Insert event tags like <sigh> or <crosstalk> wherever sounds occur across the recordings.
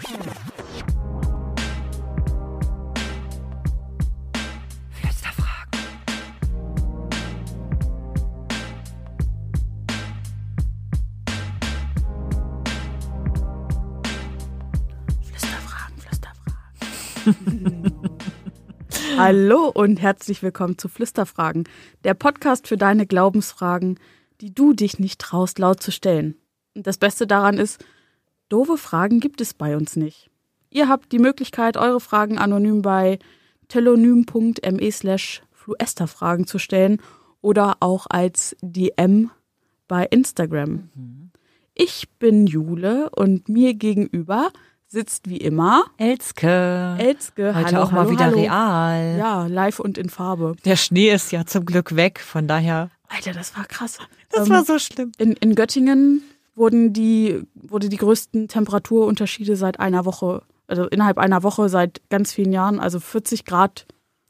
Flüsterfragen. Flüsterfragen, Flüsterfragen. <laughs> Hallo und herzlich willkommen zu Flüsterfragen, der Podcast für deine Glaubensfragen, die du dich nicht traust, laut zu stellen. Und das Beste daran ist, doofe Fragen gibt es bei uns nicht. Ihr habt die Möglichkeit, eure Fragen anonym bei telonym.me slash fluesterfragen zu stellen oder auch als DM bei Instagram. Ich bin Jule und mir gegenüber sitzt wie immer Elske. Elske. Heute hallo, auch mal hallo, wieder hallo. real. Ja, live und in Farbe. Der Schnee ist ja zum Glück weg, von daher. Alter, das war krass. Das Ähm, war so schlimm. in, in Göttingen wurden die, wurde die größten Temperaturunterschiede seit einer Woche, also innerhalb einer Woche seit ganz vielen Jahren, also 40 Grad.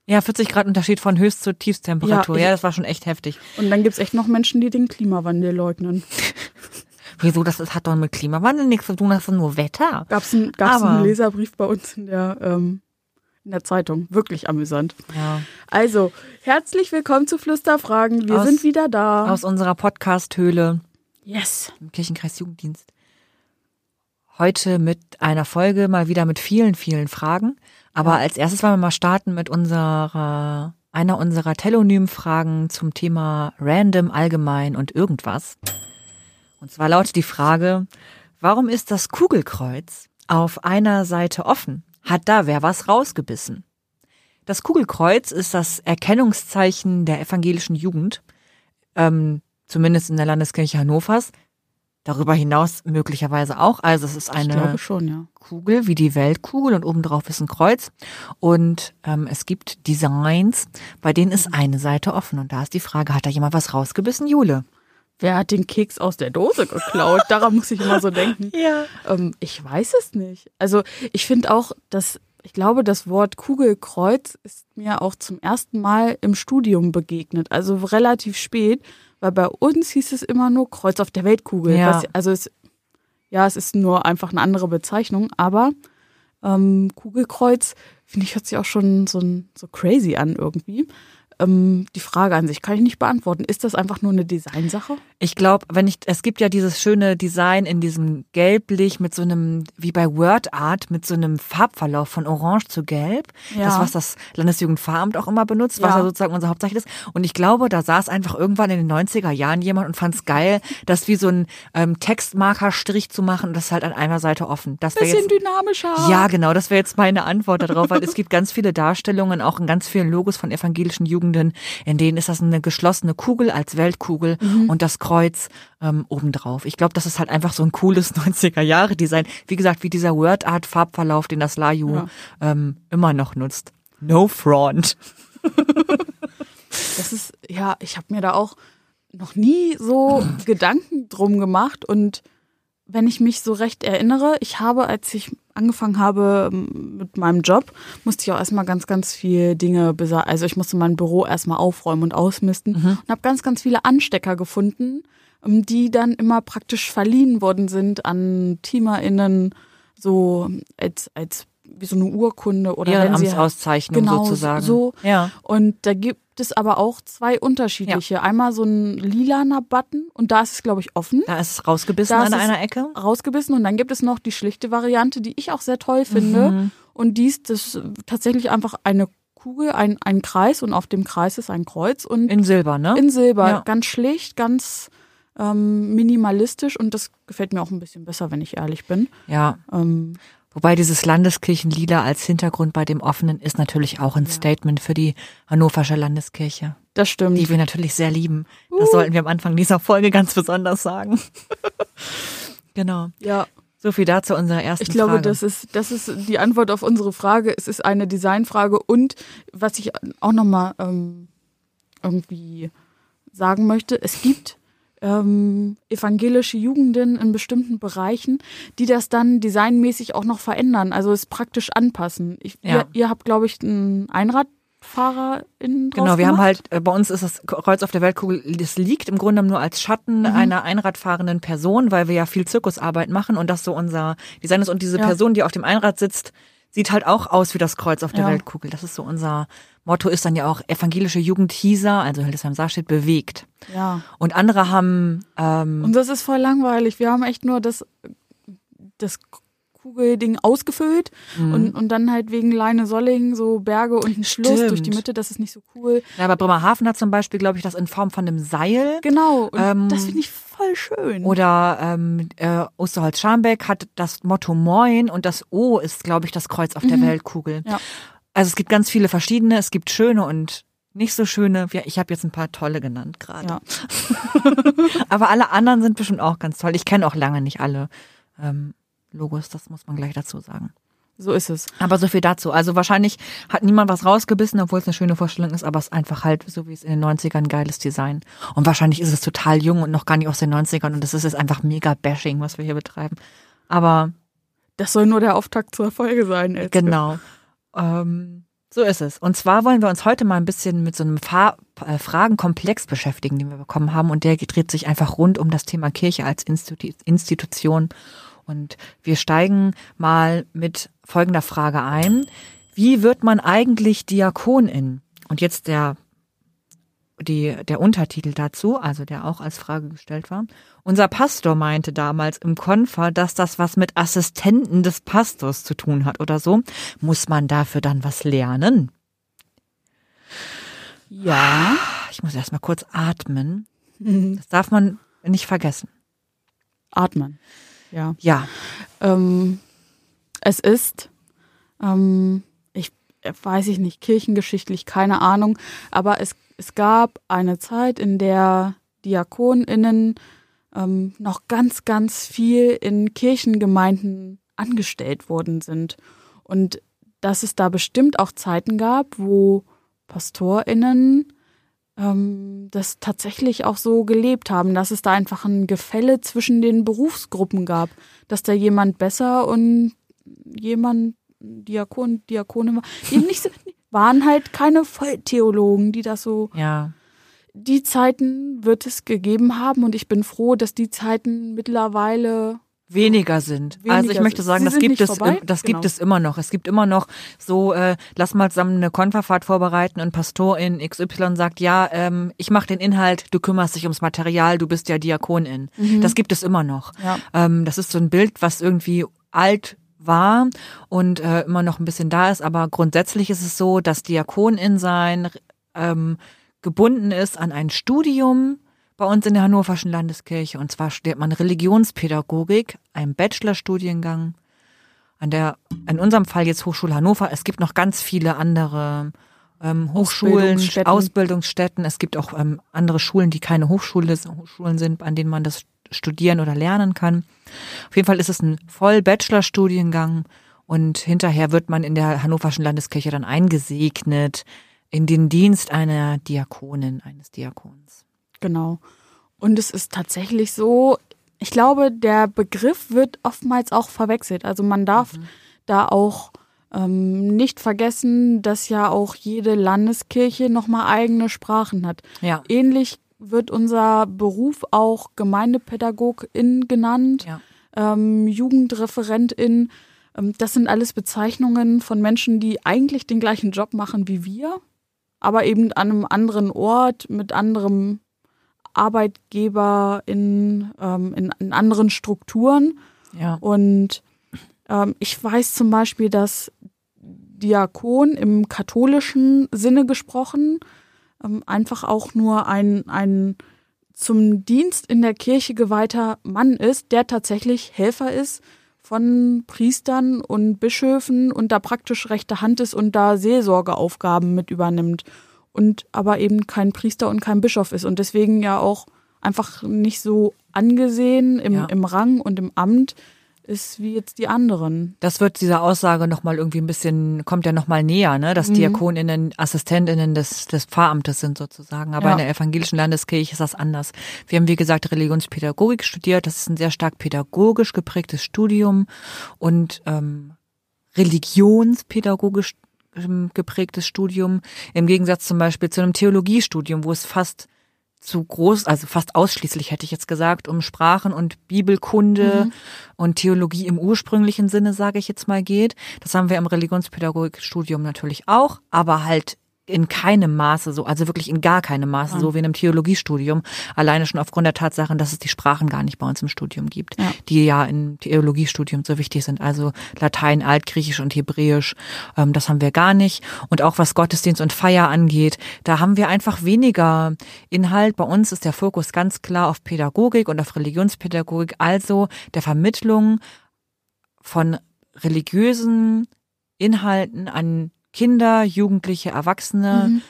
Ja, 40 Grad Unterschied von Höchst- zu Tiefsttemperatur. Ja, Ja, das war schon echt heftig. Und dann gibt's echt noch Menschen, die den Klimawandel leugnen. <laughs> Wieso? Das hat doch mit Klimawandel nichts zu tun, das ist nur Wetter. Gab's ein, gab's Aber- einen Leserbrief bei uns in der, ähm, in der Zeitung. Wirklich amüsant. Ja. Also, herzlich willkommen zu Flüsterfragen. Wir Aus- sind wieder da. Aus unserer Podcast-Höhle yes. im Kirchenkreis Jugenddienst. Heute mit einer Folge mal wieder mit vielen, vielen Fragen. Aber als erstes wollen wir mal starten mit unserer, einer unserer Telonym-Fragen zum Thema Random, Allgemein und irgendwas. Und zwar lautet die Frage, warum ist das Kugelkreuz auf einer Seite offen? Hat da wer was rausgebissen? Das Kugelkreuz ist das Erkennungszeichen der evangelischen Jugend, ähm, zumindest in der Landeskirche Hannovers. Darüber hinaus möglicherweise auch. Also es ist eine schon, ja. Kugel wie die Weltkugel und obendrauf ist ein Kreuz. Und ähm, es gibt Designs, bei denen ist eine Seite offen. Und da ist die Frage, hat da jemand was rausgebissen, Jule? Wer hat den Keks aus der Dose geklaut? Daran muss ich immer so denken. <laughs> Ja. Ähm, ich weiß es nicht. Also ich finde auch, dass ich glaube, das Wort Kugelkreuz ist mir auch zum ersten Mal im Studium begegnet. Also relativ spät, weil bei uns hieß es immer nur Kreuz auf der Weltkugel. Ja. Was, also es, ja, es ist nur einfach eine andere Bezeichnung, aber ähm, Kugelkreuz finde ich hört sich auch schon so, so crazy an irgendwie. Ähm, die Frage an sich kann ich nicht beantworten. Ist das einfach nur eine Designsache? Ich glaube, wenn ich, es gibt ja dieses schöne Design in diesem Gelblich mit so einem, wie bei Word Art, mit so einem Farbverlauf von Orange zu Gelb. Ja. Das, was das Landesjugendfahramt auch immer benutzt, was Ja. ja sozusagen unser Hauptzeichen ist. Und ich glaube, da saß einfach irgendwann in den 90er Jahren jemand und fand es geil, das wie so ein ähm, Textmarkerstrich zu machen und das halt an einer Seite offen. Das Bisschen jetzt dynamischer. Ja, genau, das wäre jetzt meine Antwort darauf, weil es gibt ganz viele Darstellungen, auch in ganz vielen Logos von evangelischen Jugenden, in denen ist das eine geschlossene Kugel als Weltkugel und das Kreuz ähm, obendrauf. Ich glaube, das ist halt einfach so ein cooles <laughs> 90er-Jahre-Design. Wie gesagt, wie dieser Word-Art-Farbverlauf, den das Laju Ja. ähm, immer noch nutzt. No front. Das ist, ja, ich habe mir da auch noch nie so Gedanken drum gemacht. Und wenn ich mich so recht erinnere, ich habe, als ich angefangen habe ähm, mit meinem Job, musste ich auch erstmal ganz, ganz viele Dinge. Also ich musste mein Büro erstmal aufräumen und ausmisten und habe ganz, ganz viele Anstecker gefunden, ähm, die dann immer praktisch verliehen worden sind an TeamerInnen, so als, als wie so eine Urkunde oder wenn sie Ehrenamtsauszeichnung Genau, sozusagen. so. Ja. und da gibt es aber auch zwei unterschiedliche. Einmal so ein lilaner Button und da ist es, glaube ich, offen, Da ist es rausgebissen Da an ist es- einer Ecke. rausgebissen. Und dann gibt es noch die schlichte Variante, die ich auch sehr toll finde. Mhm. Und die ist das tatsächlich einfach eine Kugel, ein, ein Kreis und auf dem Kreis ist ein Kreuz und In Silber, ne? in Silber. Ja. Ganz schlicht, ganz ähm, minimalistisch und das gefällt mir auch ein bisschen besser, wenn ich ehrlich bin. ja. Ähm, Wobei dieses Landeskirchenlila als Hintergrund bei dem offenen ist natürlich auch ein Statement für die Hannoversche Landeskirche, das stimmt. die wir natürlich sehr lieben. Das sollten wir am Anfang dieser Folge ganz besonders sagen. <laughs> genau. ja. So viel dazu unserer ersten Ich glaube, Frage. das ist, das ist die Antwort auf unsere Frage. Es ist eine Designfrage und was ich auch nochmal ähm, irgendwie sagen möchte, es gibt ähm, evangelische Jugenden in bestimmten Bereichen, die das dann designmäßig auch noch verändern, also es praktisch anpassen. Ich, Ja. ihr, ihr habt, glaube ich, ein Einrad FahrerInnen draus Genau, wir haben gemacht? halt, äh, bei uns ist das Kreuz auf der Weltkugel, das liegt im Grunde nur als Schatten einer einradfahrenden Person, weil wir ja viel Zirkusarbeit machen und das so unser Design ist. Und diese Ja. Person, die auf dem Einrad sitzt, sieht halt auch aus wie das Kreuz auf der Ja. Weltkugel. Das ist so unser Motto, ist dann ja auch evangelische Jugend Hieser, also Hildesheim Saarstedt, bewegt. Ja. Und andere haben, ähm, Und das ist voll langweilig. Wir haben echt nur das, das Kugelding ausgefüllt und, und dann halt wegen Leine Solling so Berge und ein Schluss Stimmt. durch die Mitte. Das ist nicht so cool. ja, aber Bremerhaven hat zum Beispiel, glaube ich, das in Form von einem Seil. Genau. Und Ähm, das finde ich voll schön. Oder ähm, äh, Osterholz-Scharmbeck hat das Motto Moin und das O ist, glaube ich, das Kreuz auf der Weltkugel. Ja. Also es gibt ganz viele verschiedene, es gibt schöne und nicht so schöne. Ja, Ich habe jetzt ein paar tolle genannt gerade. Ja. <laughs> Aber alle anderen sind bestimmt auch ganz toll. Ich kenne auch lange nicht alle ähm, Logos, das muss man gleich dazu sagen. So ist es. Aber so viel dazu. Also wahrscheinlich hat niemand was rausgebissen, obwohl es eine schöne Vorstellung ist, aber es ist einfach halt, so wie es in den 90ern, ein geiles Design. Und wahrscheinlich ist es total jung und noch gar nicht aus den 90ern und das ist jetzt einfach mega Bashing, was wir hier betreiben. Aber Das soll nur der Auftakt zur Folge sein. Elske. genau. Ähm, so ist es. Und zwar wollen wir uns heute mal ein bisschen mit so einem Fa äh, Fragenkomplex beschäftigen, den wir bekommen haben. Und der dreht sich einfach rund um das Thema Kirche als Institu Institution. Und wir steigen mal mit folgender Frage ein. Wie wird man eigentlich Diakonin? Und jetzt der, die, der Untertitel dazu, also der auch als Frage gestellt war. Unser Pastor meinte damals im Konfer, dass das was mit Assistenten des Pastors zu tun hat oder so. Muss man dafür dann was lernen? Ja. Ich muss erst mal kurz atmen. Das darf man nicht vergessen. Atmen. Ja. Ja, Ähm, es ist, ähm, äh, weiß ich nicht, kirchengeschichtlich, keine Ahnung, aber es, es gab eine Zeit, in der DiakonInnen ähm, noch ganz, ganz viel in Kirchengemeinden angestellt worden sind. Und dass es da bestimmt auch Zeiten gab, wo PastorInnen ähm, das tatsächlich auch so gelebt haben, dass es da einfach ein Gefälle zwischen den Berufsgruppen gab, dass da jemand besser und jemand Diakon, Diakone war. Die nicht so, waren halt keine Volltheologen, die das so. ja. Die Zeiten wird es gegeben haben und ich bin froh, dass die Zeiten mittlerweile weniger sind. Weniger also ich möchte sagen, das gibt es, vorbei? das Genau. gibt es immer noch. Es gibt immer noch so, äh, lass mal zusammen eine Konferfahrt vorbereiten und Pastorin XY sagt, ja, ähm, ich mache den Inhalt, du kümmerst dich ums Material, du bist ja Diakonin. Das gibt es immer noch. Ja. Ähm, das ist so ein Bild, was irgendwie alt war und äh, immer noch ein bisschen da ist, aber grundsätzlich ist es so, dass Diakonin sein ähm, gebunden ist an ein Studium bei uns in der Hannoverschen Landeskirche. Und zwar studiert man Religionspädagogik, einen Bachelorstudiengang an der, in unserem Fall jetzt Hochschule Hannover. Es gibt noch ganz viele andere ähm, Hochschulen, Ausbildungsstätten. Ausbildungsstätten. Es gibt auch ähm, andere Schulen, die keine Hochschule, Hochschulen sind, an denen man das studieren oder lernen kann. Auf jeden Fall ist es ein Voll-Bachelor-Studiengang und hinterher wird man in der Hannoverschen Landeskirche dann eingesegnet in den Dienst einer Diakonin, eines Diakons. Genau. Und es ist tatsächlich so, ich glaube, der Begriff wird oftmals auch verwechselt. Also man darf da auch ähm, nicht vergessen, dass ja auch jede Landeskirche nochmal eigene Sprachen hat. Ja. Ähnlich wird unser Beruf auch Gemeindepädagogin genannt, Ja. ähm, Jugendreferentin. Ähm, das sind alles Bezeichnungen von Menschen, die eigentlich den gleichen Job machen wie wir, aber eben an einem anderen Ort mit anderem Arbeitgeber in, ähm, in, in anderen Strukturen. Ja. Und ähm, ich weiß zum Beispiel, dass Diakon im katholischen Sinne gesprochen ähm, einfach auch nur ein, ein zum Dienst in der Kirche geweihter Mann ist, der tatsächlich Helfer ist von Priestern und Bischöfen und da praktisch rechte Hand ist und da Seelsorgeaufgaben mit übernimmt und aber eben kein Priester und kein Bischof ist und deswegen ja auch einfach nicht so angesehen im, Ja. im Rang und im Amt ist wie jetzt die anderen. Das wird dieser Aussage nochmal irgendwie ein bisschen, kommt ja nochmal näher, ne? dass Diakoninnen Assistentinnen des, des Pfarramtes sind sozusagen. Aber Ja. in der evangelischen Landeskirche ist das anders. Wir haben, wie gesagt, Religionspädagogik studiert. Das ist ein sehr stark pädagogisch geprägtes Studium und ähm, religionspädagogisch ähm, geprägtes Studium, im Gegensatz zum Beispiel zu einem Theologiestudium, wo es fast zu groß, also fast ausschließlich hätte ich jetzt gesagt, um Sprachen und Bibelkunde mhm. und Theologie im ursprünglichen Sinne, sage ich jetzt mal, geht. Das haben wir im Religionspädagogikstudium natürlich auch, aber halt in keinem Maße so, also wirklich in gar keinem Maße ja. so wie in einem Theologiestudium. Alleine schon aufgrund der Tatsache, dass es die Sprachen gar nicht bei uns im Studium gibt, ja. die ja im Theologiestudium so wichtig sind. Also Latein, Altgriechisch und Hebräisch, ähm, das haben wir gar nicht. Und auch was Gottesdienst und Feier angeht, da haben wir einfach weniger Inhalt. Bei uns ist der Fokus ganz klar auf Pädagogik und auf Religionspädagogik, also der Vermittlung von religiösen Inhalten an Kinder, Jugendliche, Erwachsene. Mhm.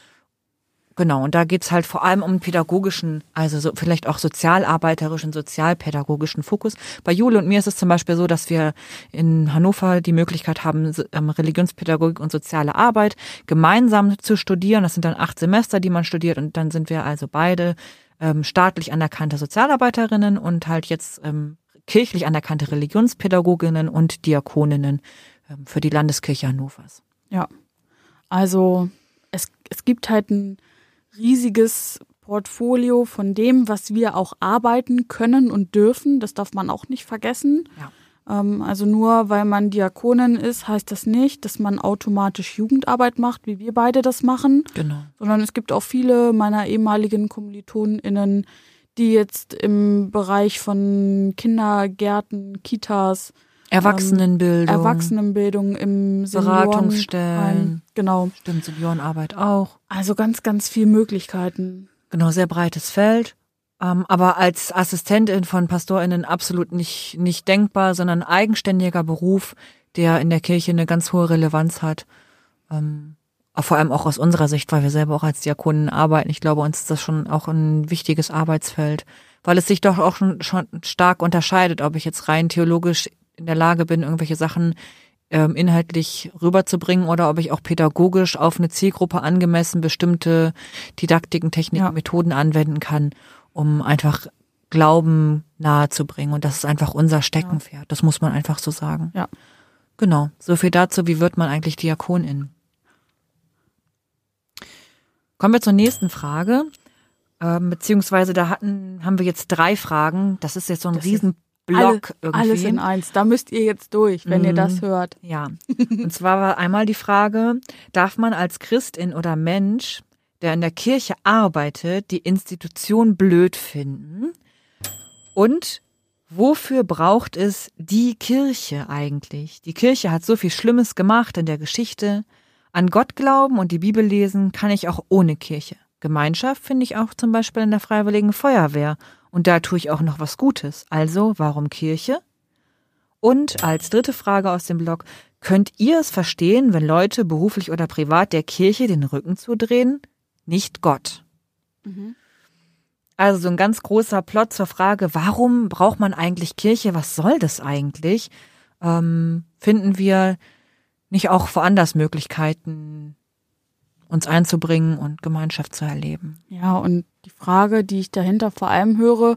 Genau, und da geht's halt vor allem um pädagogischen, also so vielleicht auch sozialarbeiterischen, sozialpädagogischen Fokus. Bei Jule und mir ist es zum Beispiel so, dass wir in Hannover die Möglichkeit haben, ähm, Religionspädagogik und soziale Arbeit gemeinsam zu studieren. Das sind dann acht Semester, die man studiert und dann sind wir also beide ähm, staatlich anerkannte Sozialarbeiterinnen und halt jetzt ähm, kirchlich anerkannte Religionspädagoginnen und Diakoninnen ähm, für die Landeskirche Hannovers. Ja, also es, es gibt halt ein riesiges Portfolio von dem, was wir auch arbeiten können und dürfen. Das darf man auch nicht vergessen. Ja. Ähm, also nur weil man Diakonin ist, heißt das nicht, dass man automatisch Jugendarbeit macht, wie wir beide das machen. Genau. Sondern es gibt auch viele meiner ehemaligen KommilitonInnen, die jetzt im Bereich von Kindergärten, Kitas, Erwachsenenbildung. Erwachsenenbildung im Beratungsstellen. Genau. Stimmt, Seniorenarbeit auch. Also ganz, ganz viele Möglichkeiten. Genau, sehr breites Feld. Ähm, aber als Assistentin von PastorInnen absolut nicht, nicht denkbar, sondern eigenständiger Beruf, der in der Kirche eine ganz hohe Relevanz hat. Ähm, vor allem auch aus unserer Sicht, weil wir selber auch als Diakonen arbeiten. Ich glaube, uns ist das schon auch ein wichtiges Arbeitsfeld, weil es sich doch auch schon, schon stark unterscheidet, ob ich jetzt rein theologisch in der Lage bin, irgendwelche Sachen ähm, inhaltlich rüberzubringen oder ob ich auch pädagogisch auf eine Zielgruppe angemessen bestimmte Didaktiken, Techniken, ja. Methoden anwenden kann, um einfach Glauben nahezubringen. Und das ist einfach unser Steckenpferd. Ja. Das muss man einfach so sagen. Ja. Genau. So viel dazu, wie wird man eigentlich Diakonin? Kommen wir zur nächsten Frage. Ähm, beziehungsweise da hatten, haben wir jetzt drei Fragen. Das ist jetzt so ein das riesen Block Alle, irgendwie. Alles in eins. Da müsst ihr jetzt durch, wenn mm, ihr das mhm. hört. Ja. Und zwar war einmal die Frage, darf man als Christin oder Mensch, der in der Kirche arbeitet, die Institution blöd finden? Und wofür braucht es die Kirche eigentlich? Die Kirche hat so viel Schlimmes gemacht in der Geschichte. An Gott glauben und die Bibel lesen kann ich auch ohne Kirche. Gemeinschaft finde ich auch zum Beispiel in der Freiwilligen Feuerwehr und da tue ich auch noch was Gutes. Also, warum Kirche? Und als dritte Frage aus dem Blog, könnt ihr es verstehen, wenn Leute beruflich oder privat der Kirche den Rücken zudrehen? Nicht Gott. Mhm. Also so ein ganz großer Plot zur Frage, warum braucht man eigentlich Kirche? Was soll das eigentlich? Ähm, finden wir nicht auch woanders Möglichkeiten, uns einzubringen und Gemeinschaft zu erleben. Ja, und die Frage, die ich dahinter vor allem höre,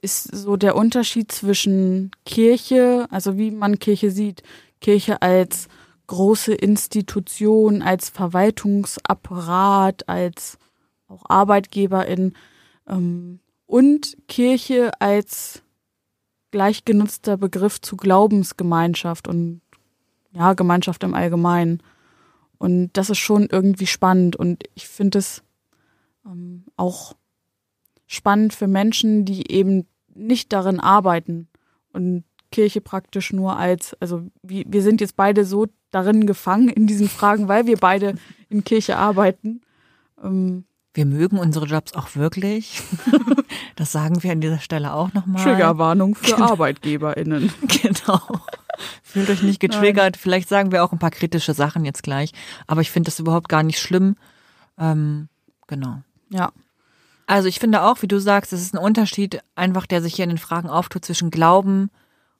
ist so der Unterschied zwischen Kirche, also wie man Kirche sieht, Kirche als große Institution, als Verwaltungsapparat, als auch Arbeitgeberin ähm, und Kirche als gleichgenutzter Begriff zu Glaubensgemeinschaft und ja, Gemeinschaft im Allgemeinen. Und das ist schon irgendwie spannend und ich finde es ähm, auch spannend für Menschen, die eben nicht darin arbeiten und Kirche praktisch nur als, also wir, wir sind jetzt beide so darin gefangen in diesen Fragen, weil wir beide in Kirche arbeiten. Ähm, wir mögen unsere Jobs auch wirklich. <laughs> Das sagen wir an dieser Stelle auch nochmal. Triggerwarnung für genau. ArbeitgeberInnen. <laughs> Genau. Fühlt euch nicht getriggert. Nein. Vielleicht sagen wir auch ein paar kritische Sachen jetzt gleich. Aber ich finde das überhaupt gar nicht schlimm. Ähm, genau. Ja. Also ich finde auch, wie du sagst, es ist ein Unterschied einfach, der sich hier in den Fragen auftut zwischen Glauben,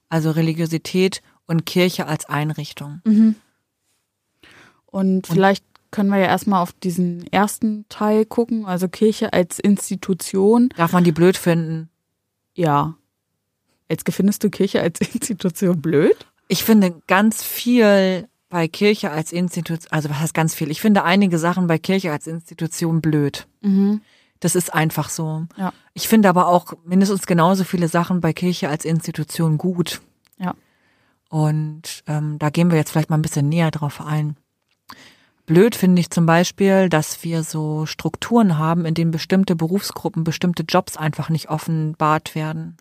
also Religiosität und Kirche als Einrichtung. Mhm. Und vielleicht können wir ja erstmal auf diesen ersten Teil gucken, also Kirche als Institution. Darf man die blöd finden? Ja. Jetzt findest du Kirche als Institution blöd? Ich finde ganz viel bei Kirche als Institution, also was heißt ganz viel? Ich finde einige Sachen bei Kirche als Institution blöd. Mhm. Das ist einfach so. Ja. Ich finde aber auch mindestens genauso viele Sachen bei Kirche als Institution gut. Ja. Und ähm, da gehen wir jetzt vielleicht mal ein bisschen näher drauf ein. Blöd finde ich zum Beispiel, dass wir so Strukturen haben, in denen bestimmte Berufsgruppen, bestimmte Jobs einfach nicht offenbart werden.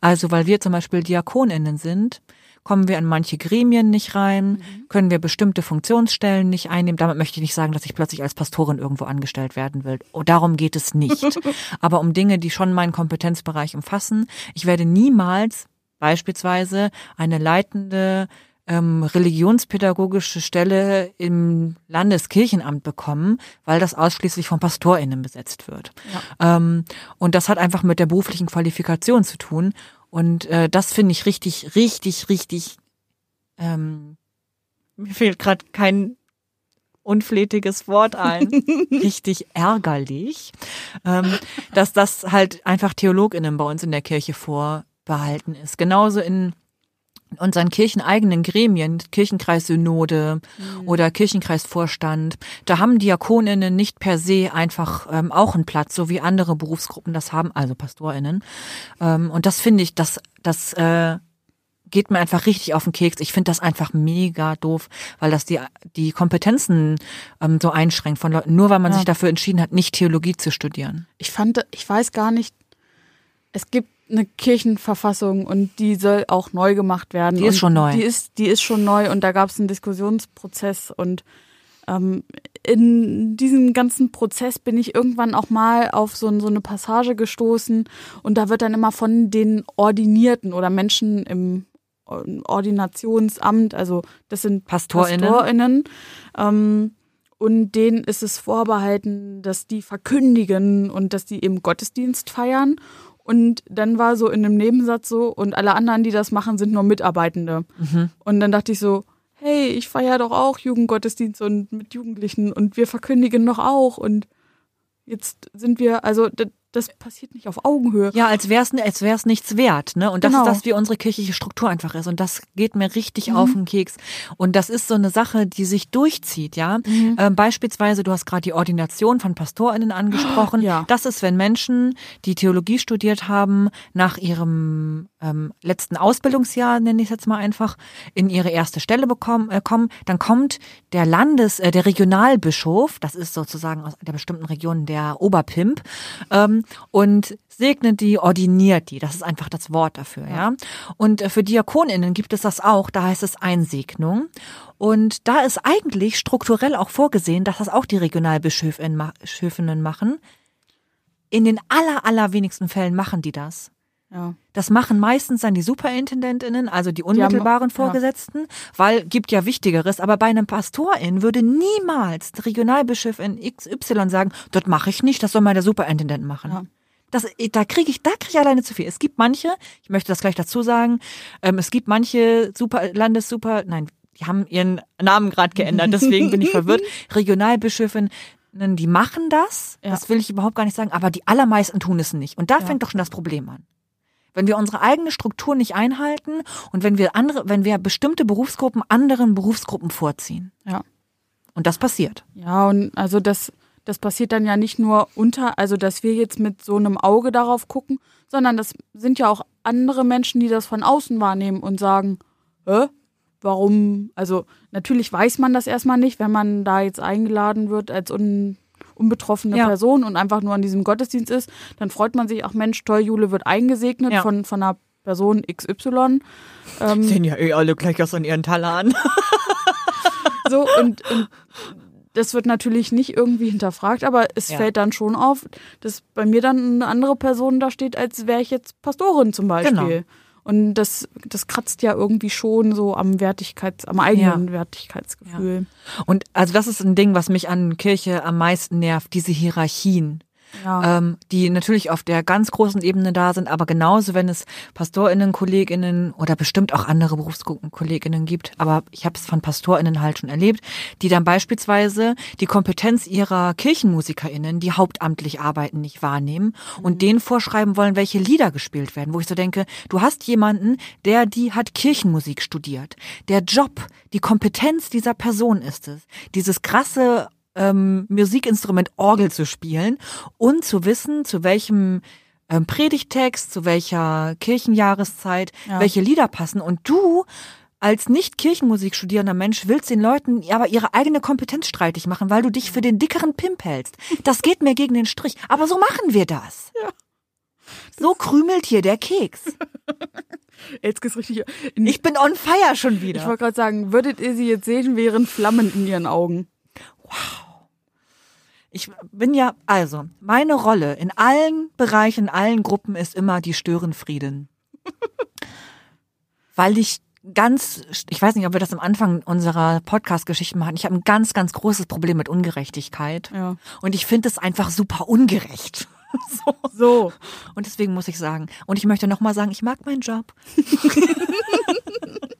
Also weil wir zum Beispiel Diakoninnen sind, kommen wir in manche Gremien nicht rein, können wir bestimmte Funktionsstellen nicht einnehmen. Damit möchte ich nicht sagen, dass ich plötzlich als Pastorin irgendwo angestellt werden will. Oh, darum geht es nicht. <laughs> Aber um Dinge, die schon meinen Kompetenzbereich umfassen. Ich werde niemals beispielsweise eine leitende ähm, religionspädagogische Stelle im Landeskirchenamt bekommen, weil das ausschließlich von PastorInnen besetzt wird. Ähm, und das hat einfach mit der beruflichen Qualifikation zu tun. Und äh, das finde ich richtig, richtig, richtig. Ähm, mir fehlt gerade kein unflätiges Wort ein. <laughs> richtig ärgerlich, ähm, dass das halt einfach TheologInnen bei uns in der Kirche vorbehalten ist. Genauso in unseren kircheneigenen Gremien, Kirchenkreissynode oder Kirchenkreisvorstand, da haben Diakoninnen nicht per se einfach ähm, auch einen Platz, so wie andere Berufsgruppen das haben, also PastorInnen. Ähm, und das finde ich, das, das äh, geht mir einfach richtig auf den Keks. Ich finde das einfach mega doof, weil das die, die Kompetenzen ähm, so einschränkt von Leuten, nur weil man Ja. sich dafür entschieden hat, nicht Theologie zu studieren. Ich fand, ich weiß gar nicht, es gibt eine Kirchenverfassung und die soll auch neu gemacht werden. Die ist schon neu. Die ist, die ist schon neu und da gab es einen Diskussionsprozess und ähm, in diesem ganzen Prozess bin ich irgendwann auch mal auf so, so eine Passage gestoßen und da wird dann immer von den Ordinierten oder Menschen im Ordinationsamt, also das sind PastorInnen. PastorInnen ähm, und denen ist es vorbehalten, dass die verkündigen und dass die eben Gottesdienst feiern. Und dann war so in einem Nebensatz so, und alle anderen, die das machen, sind nur Mitarbeitende. Und dann dachte ich so, hey, ich feiere doch auch Jugendgottesdienst und mit Jugendlichen und wir verkündigen doch auch. Und jetzt sind wir, also das passiert nicht auf Augenhöhe. Ja, als wär's, als wär's nichts wert, ne? Und das Genau. ist das, wie unsere kirchliche Struktur einfach ist. Und das geht mir richtig auf den Keks. Und das ist so eine Sache, die sich durchzieht, ja. Ähm, beispielsweise, du hast gerade die Ordination von PastorInnen angesprochen. Ja. Das ist, wenn Menschen, die Theologie studiert haben, nach ihrem ähm, letzten Ausbildungsjahr, nenne ich es jetzt mal einfach, in ihre erste Stelle bekommen, äh, kommen, dann kommt der Landes-, äh, der Regionalbischof, das ist sozusagen aus der bestimmten Region der Oberpimp, ähm, und segnet die, ordiniert die. Das ist einfach das Wort dafür, ja. Und äh, für Diakoninnen gibt es das auch, da heißt es Einsegnung. Und da ist eigentlich strukturell auch vorgesehen, dass das auch die Regionalbischöfinnen ma- Bischöfinnen machen. In den aller, allerwenigsten Fällen machen die das. Ja. Das machen meistens dann die Superintendentinnen, also die unmittelbaren ja. Vorgesetzten, weil gibt ja Wichtigeres. Aber bei einem Pastorin würde niemals die Regionalbischöfin XY sagen, das mache ich nicht, das soll mal der Superintendent machen. Ja. Das, da kriege ich, da kriege ich alleine zu viel. Es gibt manche, ich möchte das gleich dazu sagen, ähm, es gibt manche Super, Landessuper, nein, die haben ihren Namen gerade geändert, deswegen bin ich verwirrt. <laughs> Regionalbischöfinnen, die machen das, Ja. das will ich überhaupt gar nicht sagen, aber die allermeisten tun es nicht. Und da fängt doch schon das Problem an. Wenn wir unsere eigene Struktur nicht einhalten und wenn wir andere, wenn wir bestimmte Berufsgruppen anderen Berufsgruppen vorziehen. Ja. Und das passiert. Ja, und also das, das passiert dann ja nicht nur unter, also dass wir jetzt mit so einem Auge darauf gucken, sondern das sind ja auch andere Menschen, die das von außen wahrnehmen und sagen, hä? Warum? Also natürlich weiß man das erstmal nicht, wenn man da jetzt eingeladen wird als un, unbetroffene Ja. Person und einfach nur an diesem Gottesdienst ist, dann freut man sich, ach Mensch, toll, Jule wird eingesegnet Ja. von, von einer Person XY. Ähm, <laughs> Sehen ja eh alle gleich aus an ihren Talern. <laughs> So, und, und das wird natürlich nicht irgendwie hinterfragt, aber es Ja. fällt dann schon auf, dass bei mir dann eine andere Person da steht, als wäre ich jetzt Pastorin zum Beispiel. Genau. Und das, das kratzt ja irgendwie schon so am Wertigkeits, am eigenen Wertigkeitsgefühl. Und also das ist ein Ding, was mich an Kirche am meisten nervt, diese Hierarchien. Ja. ähm, die natürlich auf der ganz großen Ebene da sind, aber genauso, wenn es PastorInnen, KollegInnen oder bestimmt auch andere BerufskollegInnen gibt, aber ich habe es von PastorInnen halt schon erlebt, die dann beispielsweise die Kompetenz ihrer KirchenmusikerInnen, die hauptamtlich arbeiten, nicht wahrnehmen und denen vorschreiben wollen, welche Lieder gespielt werden, wo ich so denke, du hast jemanden, der die hat Kirchenmusik studiert. Der Job, die Kompetenz dieser Person ist es, dieses krasse ähm, Musikinstrument Orgel zu spielen und zu wissen, zu welchem ähm, Predigtext, zu welcher Kirchenjahreszeit, Ja. welche Lieder passen. Und du als nicht Kirchenmusik studierender Mensch willst den Leuten aber ihre eigene Kompetenz streitig machen, weil du dich für den dickeren Pimp hältst. Das geht mir gegen den Strich. Aber so machen wir das. So krümelt hier der Keks. <laughs> Jetzt geht's richtig. Ich bin on fire schon wieder. Ich wollte gerade sagen, würdet ihr sie jetzt sehen, wären Flammen in ihren Augen. Ich bin ja, also, meine Rolle in allen Bereichen, in allen Gruppen ist immer die Störenfrieden. <laughs> Weil ich ganz, ich weiß nicht, ob wir das am Anfang unserer Podcast-Geschichten machen, ich habe ein ganz, ganz großes Problem mit Ungerechtigkeit. Ja. Und ich finde es einfach super ungerecht. <laughs> So. So. Und deswegen muss ich sagen, und ich möchte nochmal sagen, ich mag meinen Job. <laughs>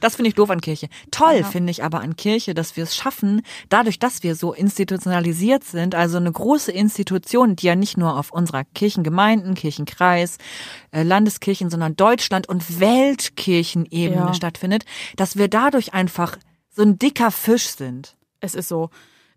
Das finde ich doof an Kirche. Toll Ja. finde ich aber an Kirche, dass wir es schaffen, dadurch, dass wir so institutionalisiert sind, also eine große Institution, die ja nicht nur auf unserer Kirchengemeinden, Kirchenkreis, äh, Landeskirchen, sondern Deutschland und Weltkirchenebene Ja. stattfindet, dass wir dadurch einfach so ein dicker Fisch sind. Es ist so.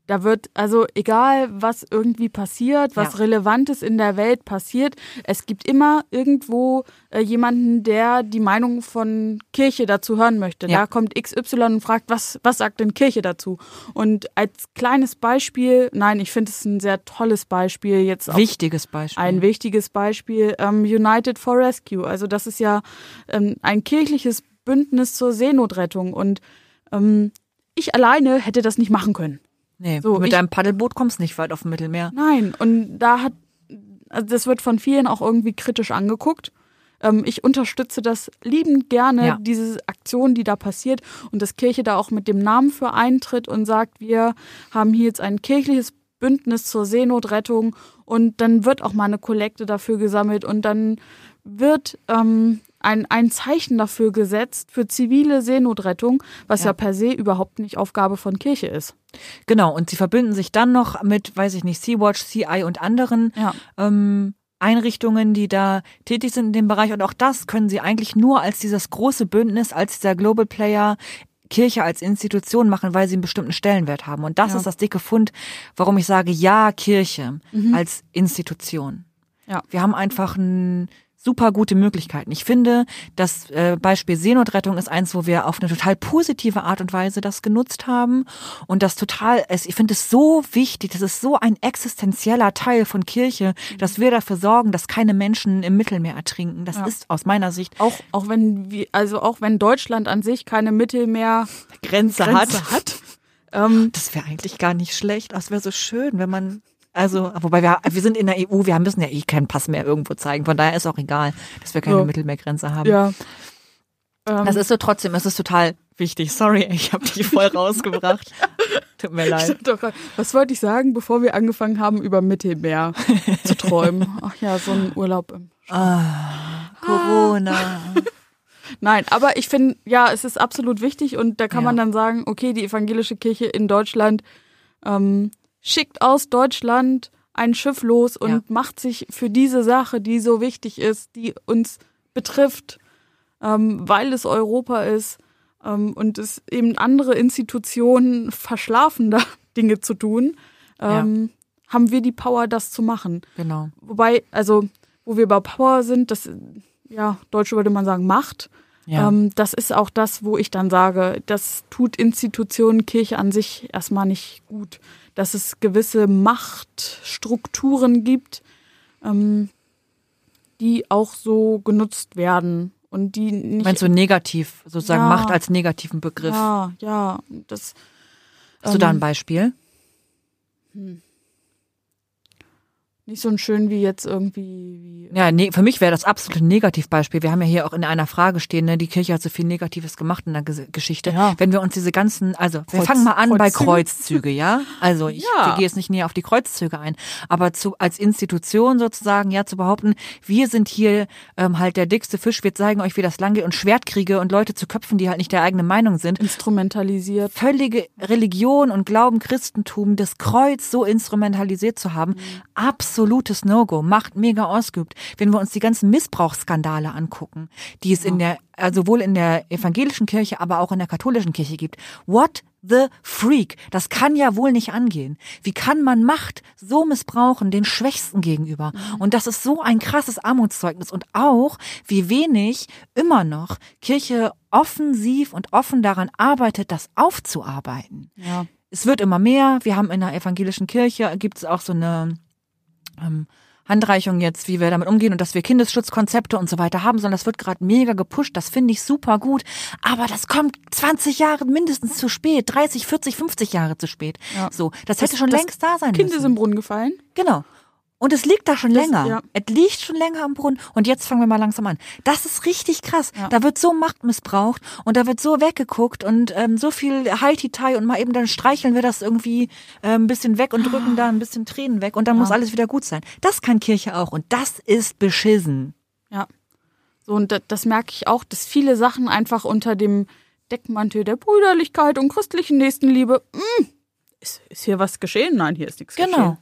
Da wird, also egal, was irgendwie passiert, was Ja. Relevantes in der Welt passiert, es gibt immer irgendwo äh, jemanden, der die Meinung von Kirche dazu hören möchte. Ja. Da kommt XY und fragt, was, was sagt denn Kirche dazu? Und als kleines Beispiel, nein, ich finde es ein sehr tolles Beispiel, jetzt auch Wichtiges Beispiel. ein wichtiges Beispiel, ähm, United for Rescue. Also das ist ja ähm, ein kirchliches Bündnis zur Seenotrettung und ähm, ich alleine hätte das nicht machen können. Nee, so, mit ich- deinem Paddelboot kommst nicht weit auf dem Mittelmeer. Nein, und da hat, also das wird von vielen auch irgendwie kritisch angeguckt. Ähm, ich unterstütze das liebend gerne, Ja. diese Aktion, die da passiert und dass Kirche da auch mit dem Namen für eintritt und sagt, wir haben hier jetzt ein kirchliches Bündnis zur Seenotrettung und dann wird auch mal eine Kollekte dafür gesammelt und dann wird ähm, ein, ein Zeichen dafür gesetzt für zivile Seenotrettung, was ja. Ja. per se überhaupt nicht Aufgabe von Kirche ist. Genau, und sie verbinden sich dann noch mit, weiß ich nicht, Sea-Watch, CI und anderen Ja. ähm, Einrichtungen, die da tätig sind in dem Bereich. Und auch das können sie eigentlich nur als dieses große Bündnis, als dieser Global Player Kirche als Institution machen, weil sie einen bestimmten Stellenwert haben. Und das Ja. ist das dicke Fund, warum ich sage, ja, Kirche als Institution. Ja. Wir haben einfach ein super gute Möglichkeiten. Ich finde, das äh, Beispiel Seenotrettung ist eins, wo wir auf eine total positive Art und Weise das genutzt haben und das total, ich finde es so wichtig, das ist so ein existenzieller Teil von Kirche, dass wir dafür sorgen, dass keine Menschen im Mittelmeer ertrinken. Das Ja. ist aus meiner Sicht Auch, auch wenn wir, also auch wenn Deutschland an sich keine Mittelmeergrenze Grenze, hat, hat. ähm, Das wäre eigentlich gar nicht schlecht. Das wäre so schön, wenn man also, wobei wir, wir sind in der EU, wir müssen ja eh keinen Pass mehr irgendwo zeigen. Von daher ist auch egal, dass wir keine Ja. Mittelmeergrenze haben. ja. Ähm, Das ist so trotzdem, es ist total wichtig. Sorry, ich habe dich voll <laughs> rausgebracht. Tut mir leid. doch, was wollte ich sagen, bevor wir angefangen haben, über Mittelmeer zu träumen? <laughs> Ach ja, so ein Urlaub. im- Corona. <laughs> Nein, aber ich finde, ja, es ist absolut wichtig und da kann Ja. man dann sagen, okay, die evangelische Kirche in Deutschland ähm, schickt aus Deutschland ein Schiff los und Ja. macht sich für diese Sache, die so wichtig ist, die uns betrifft, ähm, weil es Europa ist ähm, und es eben andere Institutionen verschlafen, <laughs> da Dinge zu tun, ähm, haben wir die Power, das zu machen. Genau. Wobei, also, wo wir bei Power sind, das, ja, Deutsche würde man sagen, Macht. Ja. Ähm, das ist auch das, wo ich dann sage, das tut Institutionen, Kirche an sich erstmal nicht gut. Dass es gewisse Machtstrukturen gibt, ähm, die auch so genutzt werden und die nicht. Meinst du negativ, sozusagen Ja. Macht als negativen Begriff? Ja, ja, das. Hast du da ein ähm, Beispiel? Nicht so ein schön wie jetzt irgendwie. Wie Ja, nee, für mich wäre das absolut ein Negativbeispiel. Wir haben ja hier auch in einer Frage stehen, ne, die Kirche hat so viel Negatives gemacht in der Ges Geschichte. Ja. Wenn wir uns diese ganzen, also wir Kreuz- fangen mal an bei Kreuzzüge? Kreuzzüge, ja? Also ich Ja. gehe jetzt nicht näher auf die Kreuzzüge ein, aber zu als Institution sozusagen, ja, zu behaupten, wir sind hier ähm, halt der dickste Fisch, wir zeigen euch, wie das lang geht und Schwertkriege und Leute zu köpfen, die halt nicht der eigenen Meinung sind. instrumentalisiert. Völlige Religion und Glauben, Christentum, das Kreuz so instrumentalisiert zu haben, absolutes No-Go, macht mega ausgeübt. Wenn wir uns die ganzen Missbrauchsskandale angucken, die es in der, also sowohl in der evangelischen Kirche, aber auch in der katholischen Kirche gibt. What the freak? Das kann ja wohl nicht angehen. Wie kann man Macht so missbrauchen den Schwächsten gegenüber? Und das ist so ein krasses Armutszeugnis und auch, wie wenig immer noch Kirche offensiv und offen daran arbeitet, das aufzuarbeiten Ja. es wird immer mehr. Wir haben in der evangelischen Kirche gibt es auch so eine ähm, Handreichung jetzt, wie wir damit umgehen und dass wir Kindesschutzkonzepte und so weiter haben, sondern das wird gerade mega gepusht. Das finde ich super gut. Aber das kommt 20 Jahre mindestens zu spät, 30, 40, 50 Jahre zu spät. Ja. So, das hätte Das- schon das längst da sein Kind müssen. ist im Brunnen gefallen. Genau. Und es liegt da schon Das- länger. ja. Es liegt schon länger am Brunnen. Und jetzt fangen wir mal langsam an. Das ist richtig krass. Ja. Da wird so Macht missbraucht und da wird so weggeguckt und ähm, so viel Haltitei und mal eben dann streicheln wir das irgendwie äh, ein bisschen weg und drücken da ein bisschen Tränen weg und dann muss alles wieder gut sein. Das kann Kirche auch und das ist beschissen. Ja. So, und das, das merke ich auch, dass viele Sachen einfach unter dem Deckmantel der Brüderlichkeit und christlichen Nächstenliebe, mh, ist, ist hier was geschehen? Nein, hier ist nichts Genau. geschehen.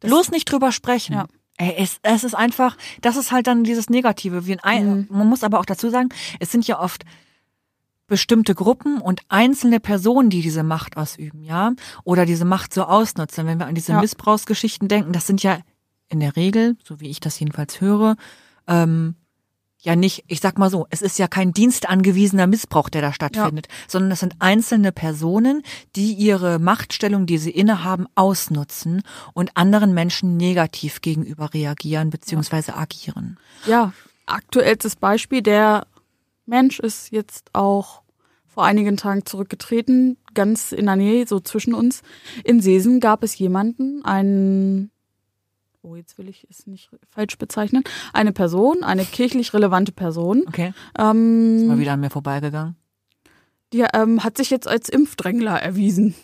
Das- Bloß nicht drüber sprechen. Ja. Ey, es, es ist einfach, das ist halt dann dieses Negative. Wie ein, Man muss aber auch dazu sagen, es sind ja oft bestimmte Gruppen und einzelne Personen, die diese Macht ausüben, ja, oder diese Macht so ausnutzen. Wenn wir an diese Ja. Missbrauchsgeschichten denken, das sind ja in der Regel, so wie ich das jedenfalls höre, ähm, ja nicht, ich sag mal so, es ist ja kein dienstangewiesener Missbrauch, der da stattfindet, sondern es sind einzelne Personen, die ihre Machtstellung, die sie innehaben, ausnutzen und anderen Menschen negativ gegenüber reagieren bzw. agieren. Ja, aktuellstes Beispiel, der Mensch ist jetzt auch vor einigen Tagen zurückgetreten, ganz in der Nähe, so zwischen uns. In Sesen gab es jemanden, einen, oh, jetzt will ich es nicht falsch bezeichnen, eine Person, eine kirchlich relevante Person, Okay, ähm, mal wieder an mir vorbeigegangen. die ähm, hat sich jetzt als Impfdrängler erwiesen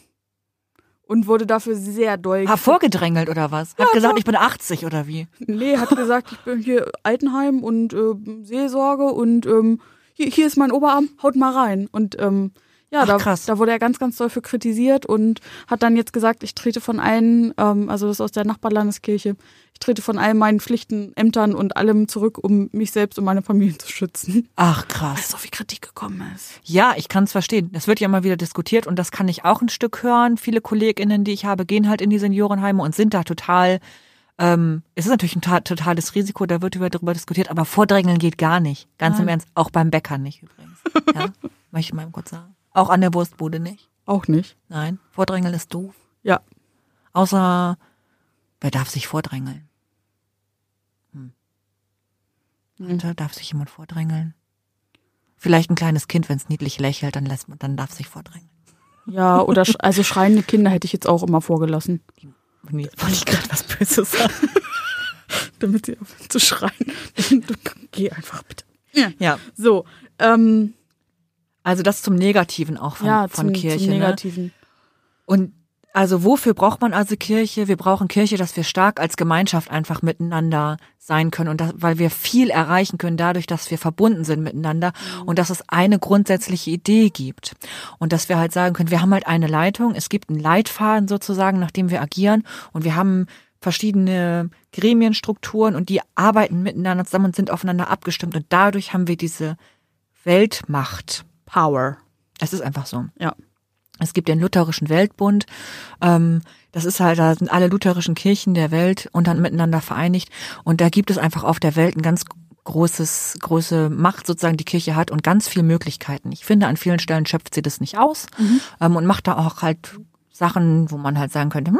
und wurde dafür sehr doll. Ha, vorgedrängelt oder was? Hat gesagt, ich bin 80 oder wie? Nee, hat gesagt, ich bin hier Altenheim und äh, Seelsorge und ähm, hier, hier ist mein Oberarm, haut mal rein. Und ähm, ja, Ach, da, krass. da wurde er ganz, ganz doll für kritisiert und hat dann jetzt gesagt, ich trete von allen, ähm, also das ist aus der Nachbarlandeskirche, ich trete von all meinen Pflichten, Ämtern und allem zurück, um mich selbst und meine Familie zu schützen. Ach Weil krass. so viel Kritik gekommen ist. Ja, ich kann es verstehen. Es wird ja immer wieder diskutiert und das kann ich auch ein Stück hören. Viele KollegInnen, die ich habe, gehen halt in die Seniorenheime und sind da total. Ähm, es ist natürlich ein ta- totales Risiko, da wird über darüber diskutiert, aber Vordrängeln geht gar nicht. Ganz im Nein. Ernst, auch beim Bäcker nicht übrigens. Ja, <laughs> möchte ich mal kurz sagen. Auch an der Wurstbude nicht. Auch nicht. Nein, Vordrängeln ist doof. Ja. Außer, wer darf sich vordrängeln? Hm. Warte, darf sich jemand vordrängeln? Vielleicht ein kleines Kind, wenn es niedlich lächelt, dann lässt man, dann darf sich vordrängeln. Ja, oder sch- also schreiende Kinder hätte ich jetzt auch immer vorgelassen. Nee, wollte ich gerade was Böses sagen. <laughs> Damit sie aufhören zu schreien. <laughs> Geh einfach bitte. Ja, So, ähm, also das zum Negativen auch von, ja, von zum, Kirche. zum ne? Negativen. Und also wofür braucht man also Kirche? Wir brauchen Kirche, dass wir stark als Gemeinschaft einfach miteinander sein können und das, weil wir viel erreichen können dadurch, dass wir verbunden sind miteinander und dass es eine grundsätzliche Idee gibt und dass wir halt sagen können, wir haben halt eine Leitung, es gibt einen Leitfaden sozusagen, nach dem wir agieren und wir haben verschiedene Gremienstrukturen und die arbeiten miteinander zusammen und sind aufeinander abgestimmt und dadurch haben wir diese Weltmacht. Power. Es ist einfach so. Ja. Es gibt den Lutherischen Weltbund. Ähm, das ist halt, da sind alle lutherischen Kirchen der Welt unter, miteinander vereinigt. Und da gibt es einfach auf der Welt ein ganz großes, große Macht sozusagen die Kirche hat und ganz viele Möglichkeiten. Ich finde, an vielen Stellen schöpft sie das nicht aus ähm, und macht da auch halt Sachen, wo man halt sagen könnte, hm,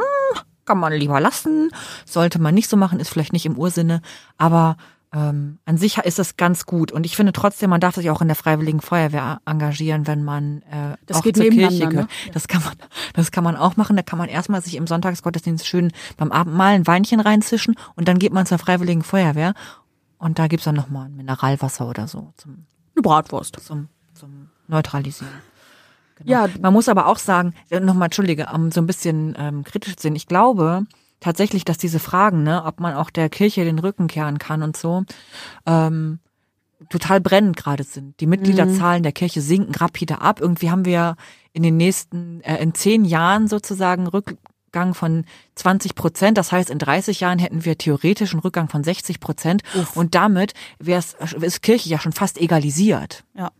kann man lieber lassen, sollte man nicht so machen, ist vielleicht nicht im Ursinne, aber ähm, an sich ist das ganz gut. Und ich finde trotzdem, man darf sich auch in der Freiwilligen Feuerwehr engagieren, wenn man äh, Das auch geht zur Kirche gehört. ne? Das kann man, das kann man auch machen. Da kann man erstmal sich im Sonntagsgottesdienst schön beim Abendmahl ein Weinchen reinzischen und dann geht man zur Freiwilligen Feuerwehr und da gibt's dann nochmal ein Mineralwasser oder so zum, Eine Bratwurst. zum, zum Neutralisieren. Genau. Ja, Man muss aber auch sagen, nochmal, entschuldige, um so ein bisschen ähm, kritisch zu sehen. Ich glaube tatsächlich, dass diese Fragen, ne, ob man auch der Kirche den Rücken kehren kann und so, ähm, total brennend gerade sind. Die Mitgliederzahlen der Kirche sinken rapide ab. Irgendwie haben wir in den nächsten, äh, in zehn Jahren sozusagen Rückgang von 20 Prozent. Das heißt, in 30 Jahren hätten wir theoretisch einen Rückgang von 60 Prozent. Und damit wäre es, ist Kirche ja schon fast egalisiert. Ja.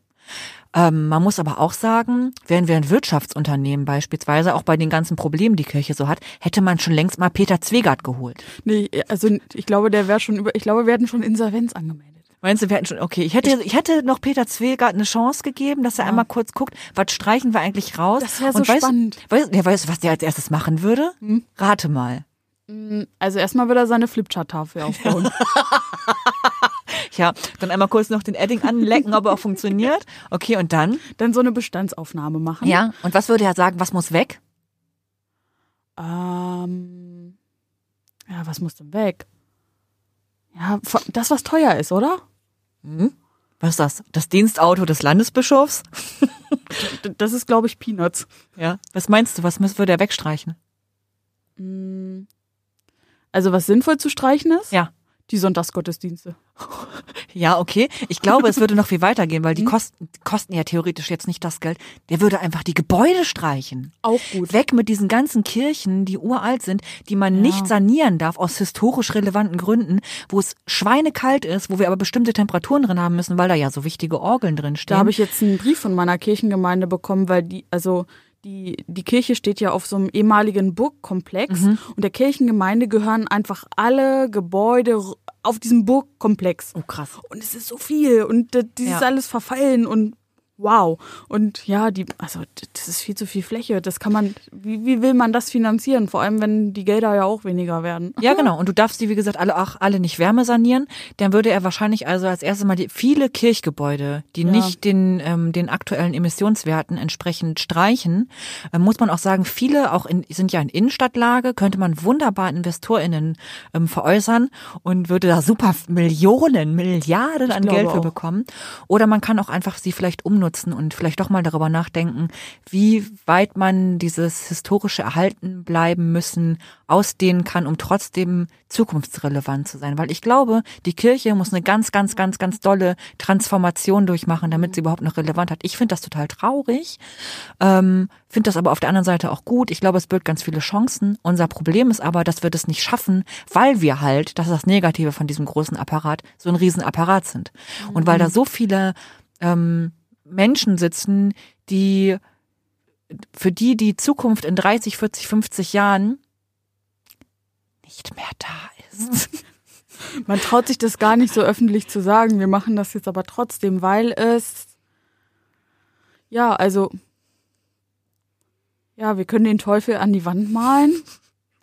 Ähm, man muss aber auch sagen, wären wir ein Wirtschaftsunternehmen beispielsweise, auch bei den ganzen Problemen, die Kirche so hat, hätte man schon längst mal Peter Zwegert geholt. Nee, also ich glaube, der wäre schon über, ich glaube, wir hätten schon Insolvenz angemeldet. Meinst du, wir hätten schon, okay, ich hätte, ich hätte noch Peter Zwegert eine Chance gegeben, dass er einmal kurz guckt, was streichen wir eigentlich raus? Das wär so Und weißt, spannend. Weißt, ja, weißt du, was der als erstes machen würde? Rate mal. Also erstmal wird er seine Flipchart-Tafel aufbauen. <laughs> <laughs> Ja, dann einmal kurz noch den Edding anlecken, ob er auch funktioniert. Okay, und dann? Dann so eine Bestandsaufnahme machen. Ja, und was würde er sagen, was muss weg? Ähm, ja, was muss denn weg? Ja, das, was teuer ist, oder? Was ist das? Das Dienstauto des Landesbischofs? Das ist, glaube ich, Peanuts. Ja. Was meinst du, was würde er wegstreichen? Also was sinnvoll zu streichen ist? Ja. Die Sonntagsgottesdienste. <laughs> Ja, okay. Ich glaube, es würde noch viel weitergehen, weil die kosten, kosten ja theoretisch jetzt nicht das Geld. Der würde einfach die Gebäude streichen. Auch gut. Weg mit diesen ganzen Kirchen, die uralt sind, die man nicht sanieren darf aus historisch relevanten Gründen, wo es schweinekalt ist, wo wir aber bestimmte Temperaturen drin haben müssen, weil da ja so wichtige Orgeln drin stehen. Da habe ich jetzt einen Brief von meiner Kirchengemeinde bekommen, weil die, also die, die Kirche steht ja auf so einem ehemaligen Burgkomplex Mhm. und der Kirchengemeinde gehören einfach alle Gebäude auf diesem Burgkomplex. oh krass. Und es ist so viel und das das Ja. ist alles verfallen und wow. Und ja, die, also das ist viel zu viel Fläche. Das kann man, wie, wie will man das finanzieren? Vor allem, wenn die Gelder ja auch weniger werden. Ja, genau. Und du darfst die, wie gesagt, alle auch alle nicht Wärme sanieren. Dann würde er wahrscheinlich also als erstes mal die viele Kirchgebäude, die Ja. nicht den, ähm, den aktuellen Emissionswerten entsprechend streichen, ähm, muss man auch sagen, viele auch in, sind ja in Innenstadtlage, könnte man wunderbar InvestorInnen ähm, veräußern und würde da super Millionen, Milliarden an Geld für auch. bekommen. Oder man kann auch einfach sie vielleicht umnutzen und vielleicht doch mal darüber nachdenken, wie weit man dieses historische erhalten bleiben müssen ausdehnen kann, um trotzdem zukunftsrelevant zu sein. Weil ich glaube, die Kirche muss eine ganz, ganz, ganz, ganz dolle Transformation durchmachen, damit sie überhaupt noch relevant hat. Ich finde das total traurig, ähm, finde das aber auf der anderen Seite auch gut. Ich glaube, es birgt ganz viele Chancen. Unser Problem ist aber, dass wir das nicht schaffen, weil wir halt, das ist das Negative von diesem großen Apparat, so ein Riesenapparat sind. Und weil da so viele ähm, Menschen sitzen, die für die die Zukunft in 30, 40, 50 Jahren nicht mehr da ist. <laughs> Man traut sich das gar nicht so öffentlich zu sagen. Wir machen das jetzt aber trotzdem, weil es ja, also ja, wir können den Teufel an die Wand malen.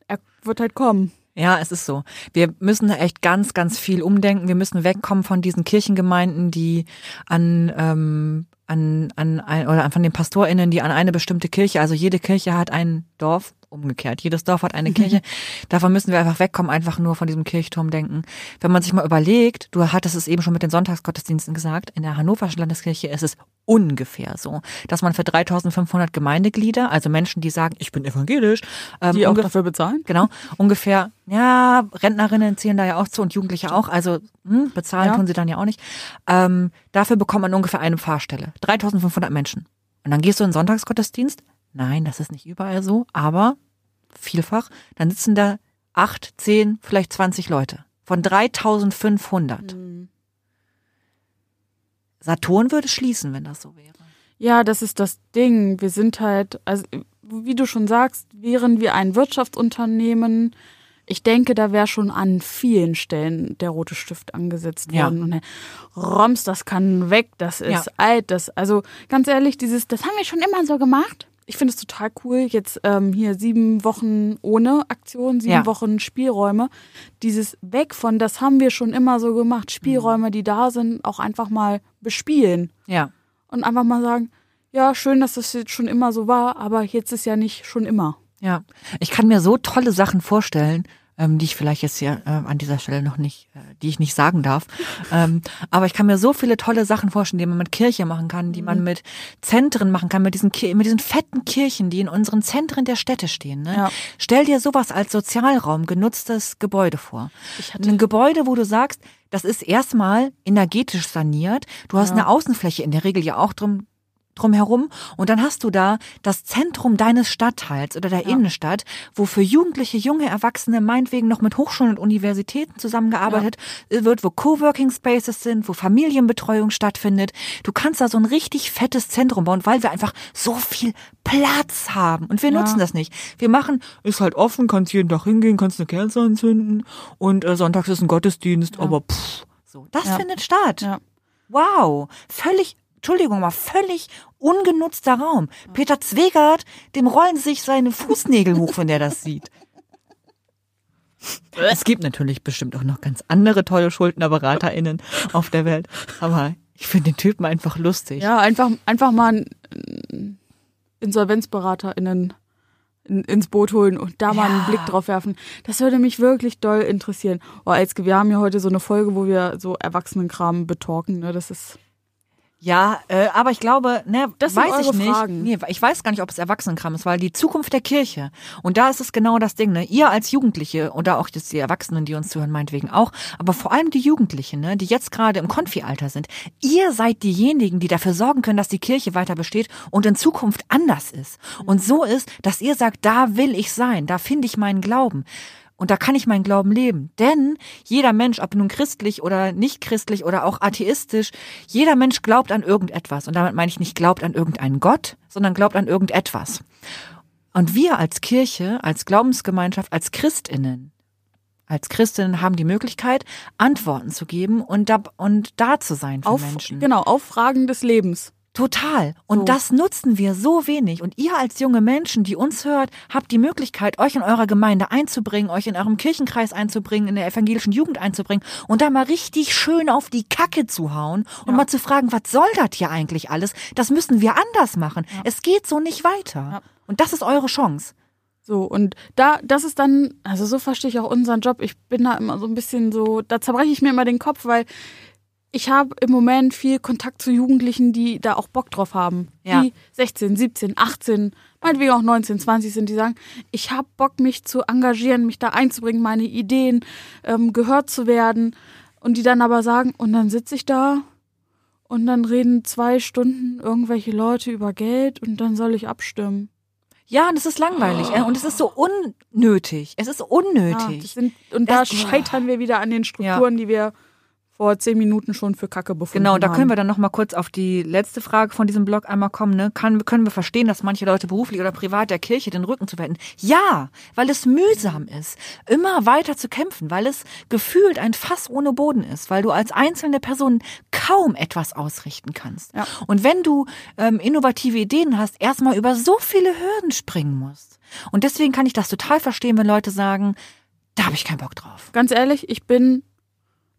Er wird halt kommen. Ja, es ist so. Wir müssen da echt ganz, ganz viel umdenken. Wir müssen wegkommen von diesen Kirchengemeinden, die an, ähm, an, an ein, oder von den PastorInnen, die an eine bestimmte Kirche, also jede Kirche hat ein Dorf, umgekehrt. Jedes Dorf hat eine Kirche. <laughs> Davon müssen wir einfach wegkommen, einfach nur von diesem Kirchturm denken. Wenn man sich mal überlegt, du hattest es eben schon mit den Sonntagsgottesdiensten gesagt, in der Hannoverschen Landeskirche ist es ungefähr so, dass man für 3500 Gemeindeglieder, also Menschen, die sagen, ich bin evangelisch, ähm, Die auch dafür bezahlen? Genau, ungefähr, ja, Rentnerinnen zählen da ja auch zu und Jugendliche auch, also hm, bezahlen Ja. tun sie dann ja auch nicht. Ähm, dafür bekommt man ungefähr eine Pfarrstelle. 3500 Menschen. Und dann gehst du in den Sonntagsgottesdienst. Nein, das ist nicht überall so, aber vielfach. Dann sitzen da acht, zehn, vielleicht 20 Leute. Von 3500. Saturn würde schließen, wenn das so wäre. Ja, das ist das Ding. Wir sind halt, also wie du schon sagst, wären wir ein Wirtschaftsunternehmen. Ich denke, da wäre schon an vielen Stellen der rote Stift angesetzt Ja. worden. Und der Roms, das kann weg, das ist Ja. alt, das, also ganz ehrlich, dieses, das haben wir schon immer so gemacht. Ich finde es total cool, jetzt ähm, hier sieben Wochen ohne Aktion, sieben Ja. Wochen Spielräume. Dieses Weg von, das haben wir schon immer so gemacht, Mhm. Spielräume, die da sind, auch einfach mal bespielen. Ja. Und einfach mal sagen, ja, schön, dass das jetzt schon immer so war, aber jetzt ist ja nicht schon immer. Ja, ich kann mir so tolle Sachen vorstellen, ähm, die ich vielleicht jetzt hier äh, an dieser Stelle noch nicht, äh, die ich nicht sagen darf. ähm, aber ich kann mir so viele tolle Sachen vorstellen, die man mit Kirche machen kann, die Mhm. man mit Zentren machen kann, mit diesen, mit diesen fetten Kirchen, die in unseren Zentren der Städte stehen. Ne? Ja. Stell dir sowas als Sozialraum, genutztes Gebäude vor. Ein Gebäude, wo du sagst, das ist erstmal energetisch saniert. Du hast Ja. eine Außenfläche in der Regel ja auch drum drumherum und dann hast du da das Zentrum deines Stadtteils oder der Ja. Innenstadt, wo für Jugendliche, junge Erwachsene meinetwegen noch mit Hochschulen und Universitäten zusammengearbeitet wird, wo Coworking Spaces sind, wo Familienbetreuung stattfindet. Du kannst da so ein richtig fettes Zentrum bauen, weil wir einfach so viel Platz haben und wir Ja. nutzen das nicht. Wir machen, ist halt offen, kannst jeden Tag hingehen, kannst eine Kerze anzünden und äh, sonntags ist ein Gottesdienst, aber pff, so, das Ja. findet statt. Ja. Wow, völlig, Entschuldigung, mal völlig ungenutzter Raum. Peter Zwegert, dem rollen sich seine Fußnägel hoch, wenn der das sieht. Es gibt natürlich bestimmt auch noch ganz andere tolle SchuldnerberaterInnen auf der Welt, aber ich finde den Typen einfach lustig. Ja, einfach, einfach mal einen Insolvenzberater in den, in, ins Boot holen und da mal einen Ja. Blick drauf werfen. Das würde mich wirklich doll interessieren. Oh, Elske, wir haben ja heute so eine Folge, wo wir so Erwachsenenkram betalken. Ne? Das ist. Ja, äh, aber ich glaube, ne, Das weiß ich nicht. Fragen. Nee, ich weiß gar nicht, ob es Erwachsenenkram ist, weil die Zukunft der Kirche. Und da ist es genau das Ding, ne? Ihr als Jugendliche oder auch jetzt die Erwachsenen, die uns zuhören, meinetwegen auch, aber vor allem die Jugendlichen, ne, die jetzt gerade im Konfi-Alter sind. Ihr seid diejenigen, die dafür sorgen können, dass die Kirche weiter besteht und in Zukunft anders ist. Und so ist, dass ihr sagt, da will ich sein, da finde ich meinen Glauben. Und da kann ich meinen Glauben leben. Denn jeder Mensch, ob nun christlich oder nicht christlich oder auch atheistisch, jeder Mensch glaubt an irgendetwas. Und damit meine ich nicht glaubt an irgendeinen Gott, sondern glaubt an irgendetwas. Und wir als Kirche, als Glaubensgemeinschaft, als Christinnen, als Christinnen haben die Möglichkeit, Antworten zu geben und da, und da zu sein für Auf, Menschen. Genau, auf Fragen des Lebens. Total. Und So. das nutzen wir so wenig. Und ihr als junge Menschen, die uns hört, habt die Möglichkeit, euch in eurer Gemeinde einzubringen, euch in eurem Kirchenkreis einzubringen, in der evangelischen Jugend einzubringen und da mal richtig schön auf die Kacke zu hauen und Ja. mal zu fragen, was soll das hier eigentlich alles? Das müssen wir anders machen. Es geht so nicht weiter. Ja. Und das ist eure Chance. So, und da, das ist dann, also so verstehe ich auch unseren Job. Ich bin da immer so ein bisschen so, da zerbreche ich mir immer den Kopf, weil ich habe im Moment viel Kontakt zu Jugendlichen, die da auch Bock drauf haben. Ja. Die 16, 17, 18, meinetwegen auch 19, 20 sind, die sagen, ich habe Bock, mich zu engagieren, mich da einzubringen, meine Ideen ähm, gehört zu werden. Und die dann aber sagen, und dann sitze ich da und dann reden zwei Stunden irgendwelche Leute über Geld und dann soll ich abstimmen. Ja, und es ist langweilig. äh, Und es ist so unnötig. Es ist Ja, unnötig. das sind, und da Das- scheitern wir wieder an den Strukturen, die wir vor zehn Minuten schon für Kacke befunden Genau, da haben. können wir dann noch mal kurz auf die letzte Frage von diesem Blog einmal kommen. Ne? Kann, können wir verstehen, dass manche Leute beruflich oder privat der Kirche den Rücken zu wenden? Ja, weil es mühsam ist, immer weiter zu kämpfen, weil es gefühlt ein Fass ohne Boden ist, weil du als einzelne Person kaum etwas ausrichten kannst. Ja. Und wenn du ähm, innovative Ideen hast, erstmal über so viele Hürden springen musst. Und deswegen kann ich das total verstehen, wenn Leute sagen, da habe ich keinen Bock drauf. Ganz ehrlich, ich bin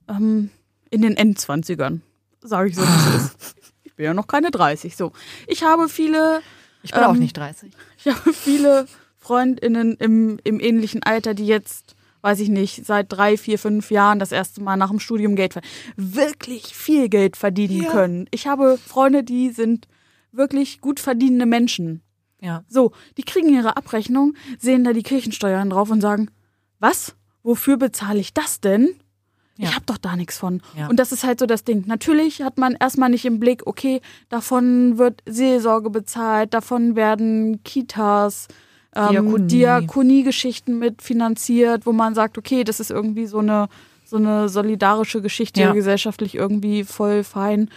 ähm, in den Endzwanzigern. Sage ich so, wie es <laughs> ist. Ich bin ja noch keine 30. So. Ich habe viele, Ich bin auch Ähm, nicht 30. ich habe viele FreundInnen im, im ähnlichen Alter, die jetzt, weiß ich nicht, seit drei, vier, fünf Jahren das erste Mal nach dem Studium Geld verdienen. Wirklich viel Geld verdienen Ja. können. Ich habe Freunde, die sind wirklich gut verdienende Menschen. Ja. So, die kriegen ihre Abrechnung, sehen da die Kirchensteuern drauf und sagen, was? Wofür bezahle ich das denn? Ja. Ich habe doch da nichts von. Ja. Und das ist halt so das Ding. Natürlich hat man erstmal nicht im Blick, okay, davon wird Seelsorge bezahlt, davon werden Kitas, ähm, Diakonie. Diakoniegeschichten mitfinanziert, wo man sagt, okay, das ist irgendwie so eine, so eine solidarische Geschichte, Ja. gesellschaftlich irgendwie voll fein.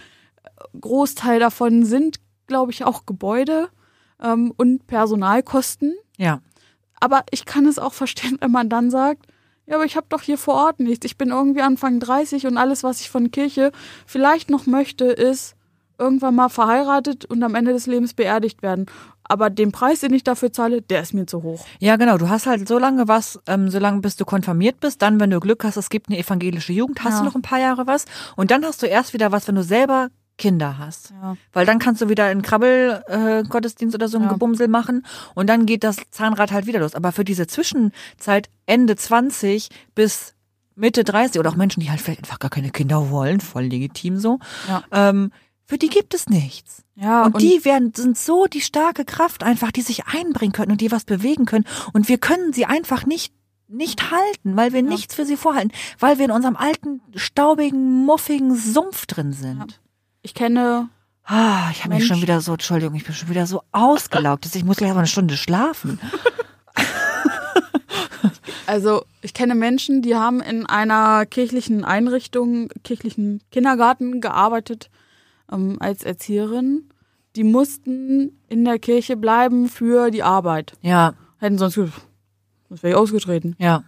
Großteil davon sind, glaube ich, auch Gebäude ähm, und Personalkosten. Ja. Aber ich kann es auch verstehen, <laughs> wenn man dann sagt, ja, aber ich habe doch hier vor Ort nichts. Ich bin irgendwie Anfang 30 und alles, was ich von Kirche vielleicht noch möchte, ist irgendwann mal verheiratet und am Ende des Lebens beerdigt werden. aber den Preis, den ich dafür zahle, der ist mir zu hoch. Ja, genau. Du hast halt so lange was, ähm, so lange bis du konfirmiert bist. Dann, wenn du Glück hast, es gibt eine evangelische Jugend, hast Ja. du noch ein paar Jahre was. Und dann hast du erst wieder was, wenn du selber Kinder hast. Ja. Weil dann kannst du wieder einen Krabbel-Gottesdienst äh, oder so ein Ja. Gebumsel machen und dann geht das Zahnrad halt wieder los. Aber für diese Zwischenzeit Ende 20 bis Mitte 30 oder auch Menschen, die halt vielleicht einfach gar keine Kinder wollen, voll legitim so, Ja. ähm, für die gibt es nichts. Ja, und, die werden, sind so die starke Kraft einfach, die sich einbringen können und die was bewegen können. Und wir können sie einfach nicht, nicht halten, weil wir nichts für sie vorhalten, weil wir in unserem alten, staubigen, muffigen Sumpf drin sind. Ich kenne, Ah, ich habe mich schon wieder so, Entschuldigung, ich bin schon wieder so ausgelaugt. dass Ich muss gleich aber eine Stunde schlafen. <laughs> also ich kenne Menschen, die haben in einer kirchlichen Einrichtung, kirchlichen Kindergarten gearbeitet ähm, als Erzieherin. Die mussten in der Kirche bleiben für die Arbeit. Ja, Hätten sonst, sonst wäre ich ausgetreten. ja.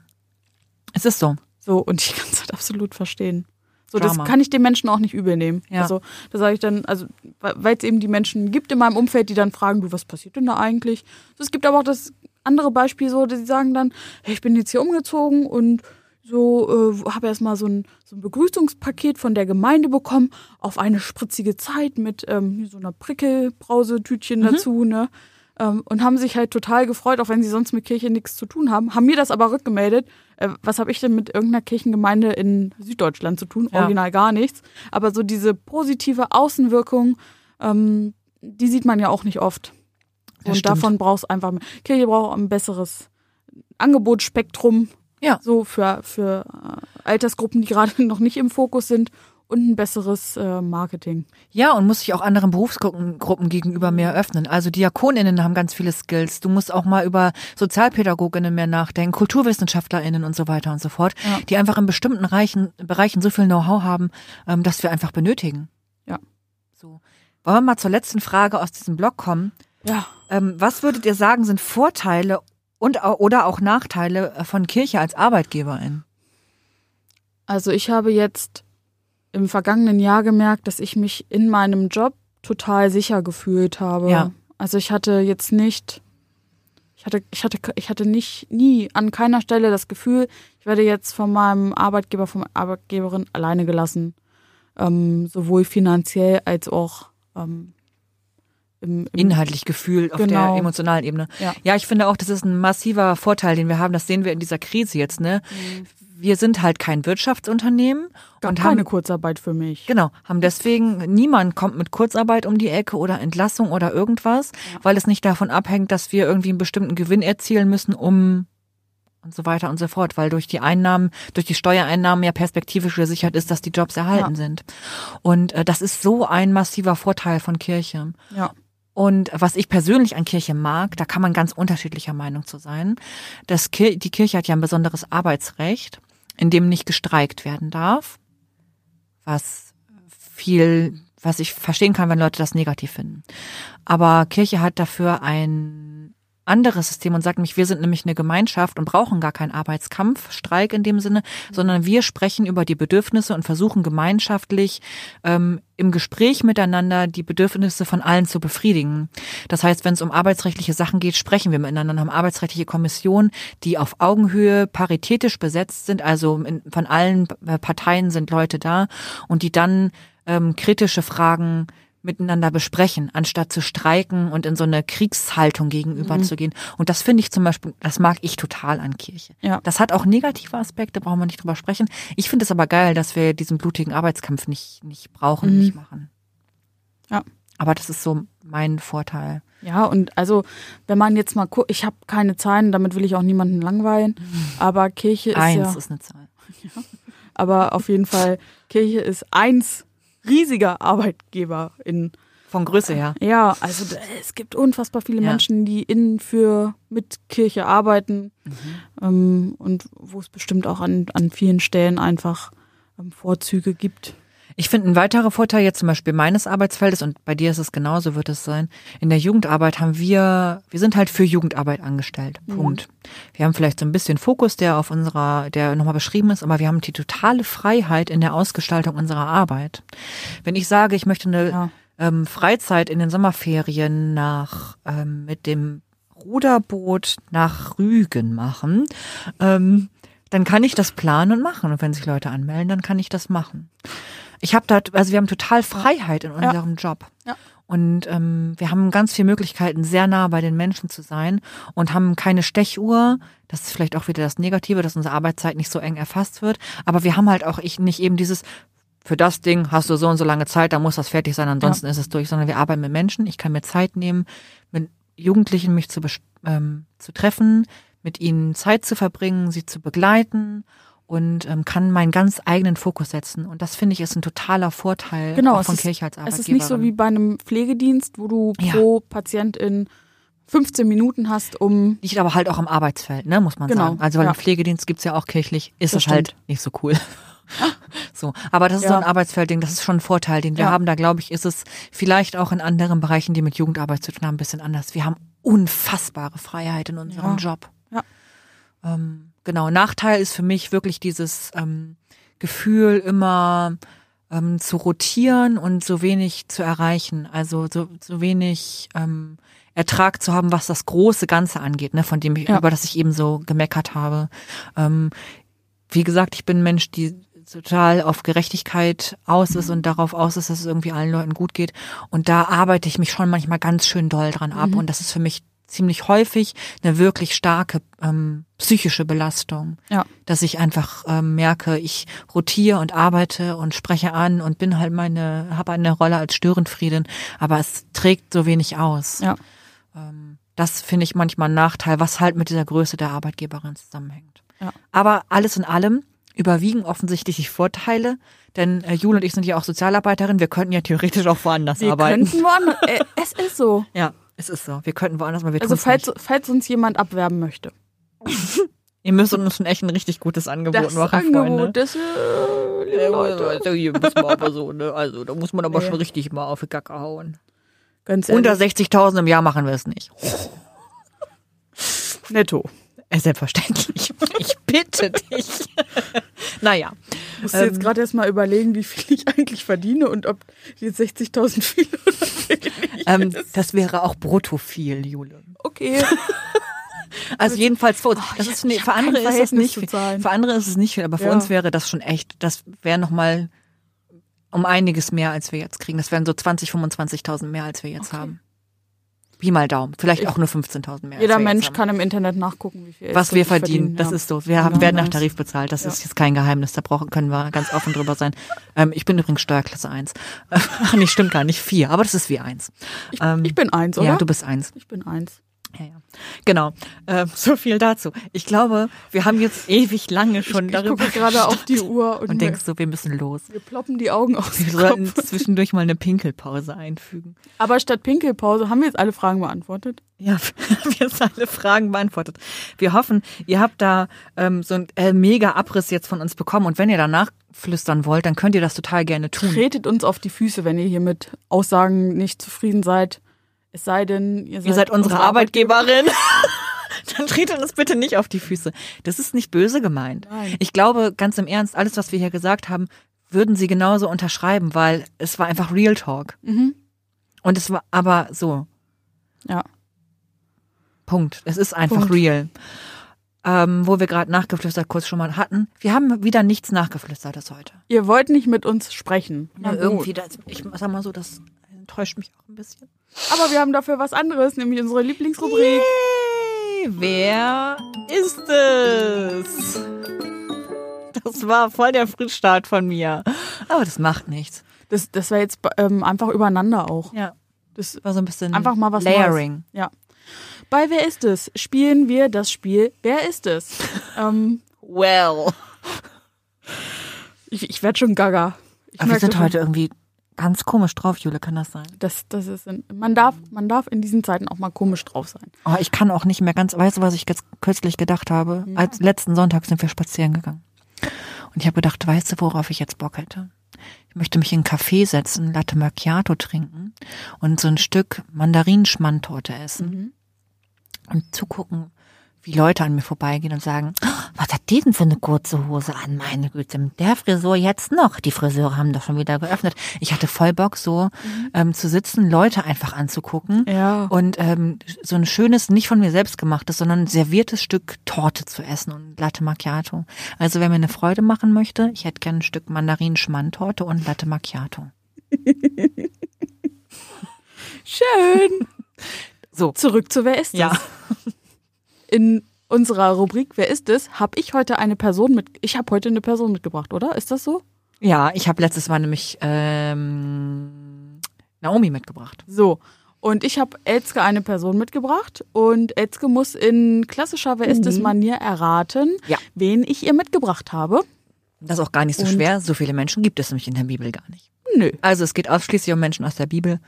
Es ist so. So, und ich kann es halt absolut verstehen. So, Drama. das kann ich den Menschen auch nicht übel nehmen. Ja. Also, da sage ich dann, also, weil es eben die Menschen gibt in meinem Umfeld, die dann fragen, du, was passiert denn da eigentlich? So, es gibt aber auch das andere Beispiel so, die sagen dann, hey, ich bin jetzt hier umgezogen und so äh, habe erstmal so ein, so ein Begrüßungspaket von der Gemeinde bekommen auf eine spritzige Zeit mit ähm, so einer Prickelbrausetütchen dazu, ne? Ähm, und haben sich halt total gefreut, auch wenn sie sonst mit Kirche nichts zu tun haben, haben mir das aber rückgemeldet. Äh, was habe ich denn mit irgendeiner Kirchengemeinde in Süddeutschland zu tun? Ja. Original gar nichts. Aber so diese positive Außenwirkung, ähm, die sieht man ja auch nicht oft. Das Und stimmt. davon brauchst einfach mehr. Kirche braucht ein besseres Angebotsspektrum. Ja. So für, für äh, Altersgruppen, die <laughs> gerade noch nicht im Fokus sind und ein besseres äh, Marketing. Ja, und muss sich auch anderen Berufsgruppen Gruppen gegenüber mehr öffnen. Also Diakoninnen haben ganz viele Skills. Du musst auch mal über Sozialpädagoginnen mehr nachdenken, Kulturwissenschaftlerinnen und so weiter und so fort, Ja. die einfach in bestimmten Reichen, Bereichen so viel Know-how haben, ähm, dass wir einfach benötigen. Ja. So. Wollen wir mal zur letzten Frage aus diesem Blog kommen? Ja. Ähm, was würdet ihr sagen, sind Vorteile und oder auch Nachteile äh, von Kirche als Arbeitgeberin? Also ich habe jetzt im vergangenen Jahr gemerkt, dass ich mich in meinem Job total sicher gefühlt habe. Ja. Also ich hatte jetzt nicht, ich hatte, ich hatte, ich hatte nicht, nie an keiner Stelle das Gefühl, ich werde jetzt von meinem Arbeitgeber, von meiner Arbeitgeberin alleine gelassen. Ähm, sowohl finanziell als auch ähm, im, im Inhaltlich Gefühl auf Genau. der emotionalen Ebene. Ja. ja, ich finde auch, das ist ein massiver Vorteil, den wir haben. Das sehen wir in dieser Krise jetzt. Ne? Wir sind halt kein Wirtschaftsunternehmen Gab und keine haben Kurzarbeit für mich. Genau, haben deswegen, niemand kommt mit Kurzarbeit um die Ecke oder Entlassung oder irgendwas, weil es nicht davon abhängt, dass wir irgendwie einen bestimmten Gewinn erzielen müssen, um und so weiter und so fort, weil durch die Einnahmen, durch die Steuereinnahmen ja perspektivisch gesichert ist, dass die Jobs erhalten Ja. sind. Und äh, das ist so ein massiver Vorteil von Kirche. Ja. Und was ich persönlich an Kirche mag, da kann man ganz unterschiedlicher Meinung zu sein. Das Kir die Kirche hat ja ein besonderes Arbeitsrecht, in dem nicht gestreikt werden darf, was viel, was ich verstehen kann, wenn Leute das negativ finden. Aber Kirche hat dafür ein anderes System und sagt nämlich, wir sind nämlich eine Gemeinschaft und brauchen gar keinen Arbeitskampf, Streik in dem Sinne, sondern wir sprechen über die Bedürfnisse und versuchen gemeinschaftlich ähm, im Gespräch miteinander die Bedürfnisse von allen zu befriedigen. Das heißt, wenn es um arbeitsrechtliche Sachen geht, sprechen wir miteinander und haben arbeitsrechtliche Kommissionen, die auf Augenhöhe paritätisch besetzt sind, also in, von allen Parteien sind Leute da und die dann ähm, kritische Fragen miteinander besprechen, anstatt zu streiken und in so eine Kriegshaltung gegenüber Mhm. zu gehen. Und das finde ich zum Beispiel, das mag ich total an Kirche. Ja. Das hat auch negative Aspekte, brauchen wir nicht drüber sprechen. Ich finde es aber geil, dass wir diesen blutigen Arbeitskampf nicht, nicht brauchen, Mhm. nicht machen. Ja. Aber das ist so mein Vorteil. Ja, und also, wenn man jetzt mal guckt, ich habe keine Zahlen, damit will ich auch niemanden langweilen, <laughs> aber Kirche ist Eins ja, ist eine Zahl. <laughs> aber auf jeden Fall, Kirche ist eins riesiger Arbeitgeber in, Von Größe her. ja, also es gibt unfassbar viele Ja. Menschen, die in, für, mit Kirche arbeiten ähm, und wo es bestimmt auch an, an vielen Stellen einfach ähm, Vorzüge gibt. Ich finde, ein weiterer Vorteil jetzt zum Beispiel meines Arbeitsfeldes, und bei dir ist es genauso, wird es sein, in der Jugendarbeit haben wir, wir sind halt für Jugendarbeit angestellt. Punkt. Wir haben vielleicht so ein bisschen Fokus, der auf unserer, der nochmal beschrieben ist, aber wir haben die totale Freiheit in der Ausgestaltung unserer Arbeit. Wenn ich sage, ich möchte eine Ja. ähm, Freizeit in den Sommerferien nach ähm, mit dem Ruderboot nach Rügen machen, ähm, dann kann ich das planen und machen. Und wenn sich Leute anmelden, dann kann ich das machen. Ich habe da, also wir haben total Freiheit in unserem Job. Ja. Und ähm, wir haben ganz viele Möglichkeiten, sehr nah bei den Menschen zu sein und haben keine Stechuhr. Das ist vielleicht auch wieder das Negative, dass unsere Arbeitszeit nicht so eng erfasst wird. Aber wir haben halt auch ich nicht eben dieses, für das Ding hast du so und so lange Zeit, da muss das fertig sein, ansonsten ist es durch, sondern wir arbeiten mit Menschen. Ich kann mir Zeit nehmen, mit Jugendlichen mich zu, ähm, zu treffen, mit ihnen Zeit zu verbringen, sie zu begleiten und ähm, kann meinen ganz eigenen Fokus setzen. Und das finde ich ist ein totaler Vorteil Genau, auch es von ist- Kirche als Es Arbeitgeberin. ist nicht so wie bei einem Pflegedienst, wo du Ja. pro Patientin 15 Minuten hast, um Liegt aber halt auch am Arbeitsfeld, ne, muss man Genau, sagen. Also weil ja. im Pflegedienst gibt's ja auch kirchlich, ist Das es halt nicht so cool. <laughs> so, aber das ist Ja. so ein Arbeitsfeldding, das ist schon ein Vorteil, den wir Ja. haben. Da glaube ich, ist es vielleicht auch in anderen Bereichen, die mit Jugendarbeit zu tun haben, ein bisschen anders. Wir haben unfassbare Freiheit in unserem. Job. Ja. Ähm, genau, Nachteil ist für mich wirklich dieses ähm, Gefühl, immer ähm, zu rotieren und so wenig zu erreichen. Also so, so wenig ähm, Ertrag zu haben, was das große Ganze angeht, ne, von dem ich, Ja. über das ich eben so gemeckert habe. Ähm, wie gesagt, ich bin ein Mensch, die total auf Gerechtigkeit aus ist und darauf aus ist, dass es irgendwie allen Leuten gut geht. Und da arbeite ich mich schon manchmal ganz schön doll dran ab. Und das ist für mich ziemlich häufig eine wirklich starke ähm, psychische Belastung. Ja. Dass ich einfach ähm, merke, ich rotiere und arbeite und spreche an und bin halt meine, habe eine Rolle als Störenfriedin, aber es trägt so wenig aus. ja. Ähm, das finde ich manchmal ein Nachteil, was halt mit dieser Größe der Arbeitgeberin zusammenhängt. Ja. Aber alles in allem überwiegen offensichtlich die Vorteile, denn äh, Jule und ich sind ja auch Sozialarbeiterin, wir könnten ja theoretisch auch woanders Wir arbeiten. könnten woanders. Äh, es ist so. <laughs> Ja, es ist so. Wir könnten woanders, aber wir Also falls, falls uns jemand abwerben möchte. <laughs> Ihr müsst uns schon echt ein richtig gutes Angebot Das machen, Angebot, Freunde. das äh, liebe Leute. Also hier muss man aber so, ne? Also da muss man aber Nee. schon richtig mal auf die Kacke hauen. Ganz Unter ehrlich. 60.000 im Jahr machen wir es nicht. <laughs> netto. Äh, Selbstverständlich. <laughs> Ich bitte dich. naja. Ich muss jetzt Ähm, gerade erst mal überlegen, wie viel ich eigentlich verdiene und ob jetzt 60.000 viel oder <laughs> Ähm, das wäre auch brutto viel, Jule. Okay. <laughs> Also jedenfalls für uns. Das ich- ist, nee, für andere ist es nicht viel. Für andere ist es nicht viel, aber für Ja. uns wäre das schon echt, das wäre nochmal um einiges mehr, als wir jetzt kriegen. Das wären so 20, 25.000 mehr, als wir jetzt Okay. haben. Pi mal Daumen. Vielleicht Ich- auch nur 15.000 mehr. Jeder Mensch kann im Internet nachgucken, wie viel was wir wirklich verdienen. Das ja. ist so. Wir haben, werden nach. Tarif bezahlt. Das Ja. ist jetzt kein Geheimnis. Da brauchen, können wir ganz offen drüber sein. Ähm, ich bin übrigens Steuerklasse 1. <laughs> Ach, nee, stimmt gar nicht. Vier. Aber das ist wie eins. Ich, Ähm, ich bin eins, oder? Ja, du bist eins. ich bin eins. Ja, ja. Genau. Ähm, <laughs> so viel dazu. Ich glaube, wir haben jetzt ewig lange schon ich darüber gucke gerade auf die Uhr und, und denkst so, wir müssen los. wir ploppen die Augen aus Wir sollten zwischendurch mal eine Pinkelpause einfügen. Aber statt Pinkelpause haben wir jetzt alle Fragen beantwortet. Ja, <laughs> wir haben alle Fragen beantwortet. Wir hoffen, ihr habt da ähm, so einen äh, mega Abriss jetzt von uns bekommen und wenn ihr danach flüstern wollt, dann könnt ihr das total gerne tun. Tretet uns auf die Füße, wenn ihr hier mit Aussagen nicht zufrieden seid. Es sei denn, ihr seid, Ihr seid unsere Arbeitgeberin. <laughs> Dann tretet uns bitte nicht auf die Füße. Das ist nicht böse gemeint. Nein. Ich glaube, ganz im Ernst, alles, was wir hier gesagt haben, würden sie genauso unterschreiben, weil es war einfach Real Talk. Mhm. Und es war aber so. Ja. Punkt. Es ist einfach Punkt. real. Ähm, wo wir gerade nachgeflüstert kurz schon mal hatten. Wir haben wieder nichts nachgeflüstertes heute. Ihr wollt nicht mit uns sprechen. Na gut. irgendwie, das, ich sag mal so, das enttäuscht mich auch ein bisschen. Aber wir haben dafür was anderes, nämlich unsere Lieblingsrubrik. Yay, wer ist es? Das war voll der Frischstart von mir. Aber das macht nichts. Das, das war jetzt ähm, einfach übereinander auch. Ja, Das, war so ein bisschen Einfach mal was Layering. ja. Bei Wer ist es? spielen wir das Spiel Wer ist es? <laughs> ähm, Well. ich ich werde schon gaga. Ich Aber wir sind heute irgendwie ganz komisch drauf, Jule, kann das sein? Das, das ist man darf man darf in diesen Zeiten auch mal komisch drauf sein. Oh, ich kann auch nicht mehr ganz, weißt du, was ich jetzt kürzlich gedacht habe? Als letzten Sonntag sind wir spazieren gegangen. Und ich habe gedacht, weißt du, worauf ich jetzt Bock hätte? Ich möchte mich in einen Café setzen, Latte Macchiato trinken und so ein Stück Mandarinschmandtorte essen. Und zugucken, wie Leute an mir vorbeigehen und sagen, "Oh, was hat die denn für eine kurze Hose an? Meine Güte, mit der Frisur jetzt noch. Die Friseure haben doch schon wieder geöffnet. Ich hatte voll Bock, so ähm, zu sitzen, Leute einfach anzugucken Ja. und ähm, so ein schönes, nicht von mir selbst gemachtes, sondern serviertes Stück Torte zu essen und Latte Macchiato. Also wer mir eine Freude machen möchte, ich hätte gerne ein Stück Mandarin-Schmandtorte und Latte Macchiato. <laughs> Schön. So. Zurück zu Wer ist es? Ja. <laughs> In unserer Rubrik Wer ist es? habe ich heute eine Person mit. Ich habe heute eine Person mitgebracht, oder? Ist das so? Ja, ich habe letztes Mal nämlich ähm, Naomi mitgebracht. So. Und ich habe Elzke eine Person mitgebracht und Elzke muss in klassischer Wer ist es Manier erraten, Ja. wen ich ihr mitgebracht habe. Das ist auch gar nicht so Und- schwer. So viele Menschen gibt es nämlich in der Bibel gar nicht. Nö. Also es geht ausschließlich um Menschen aus der Bibel.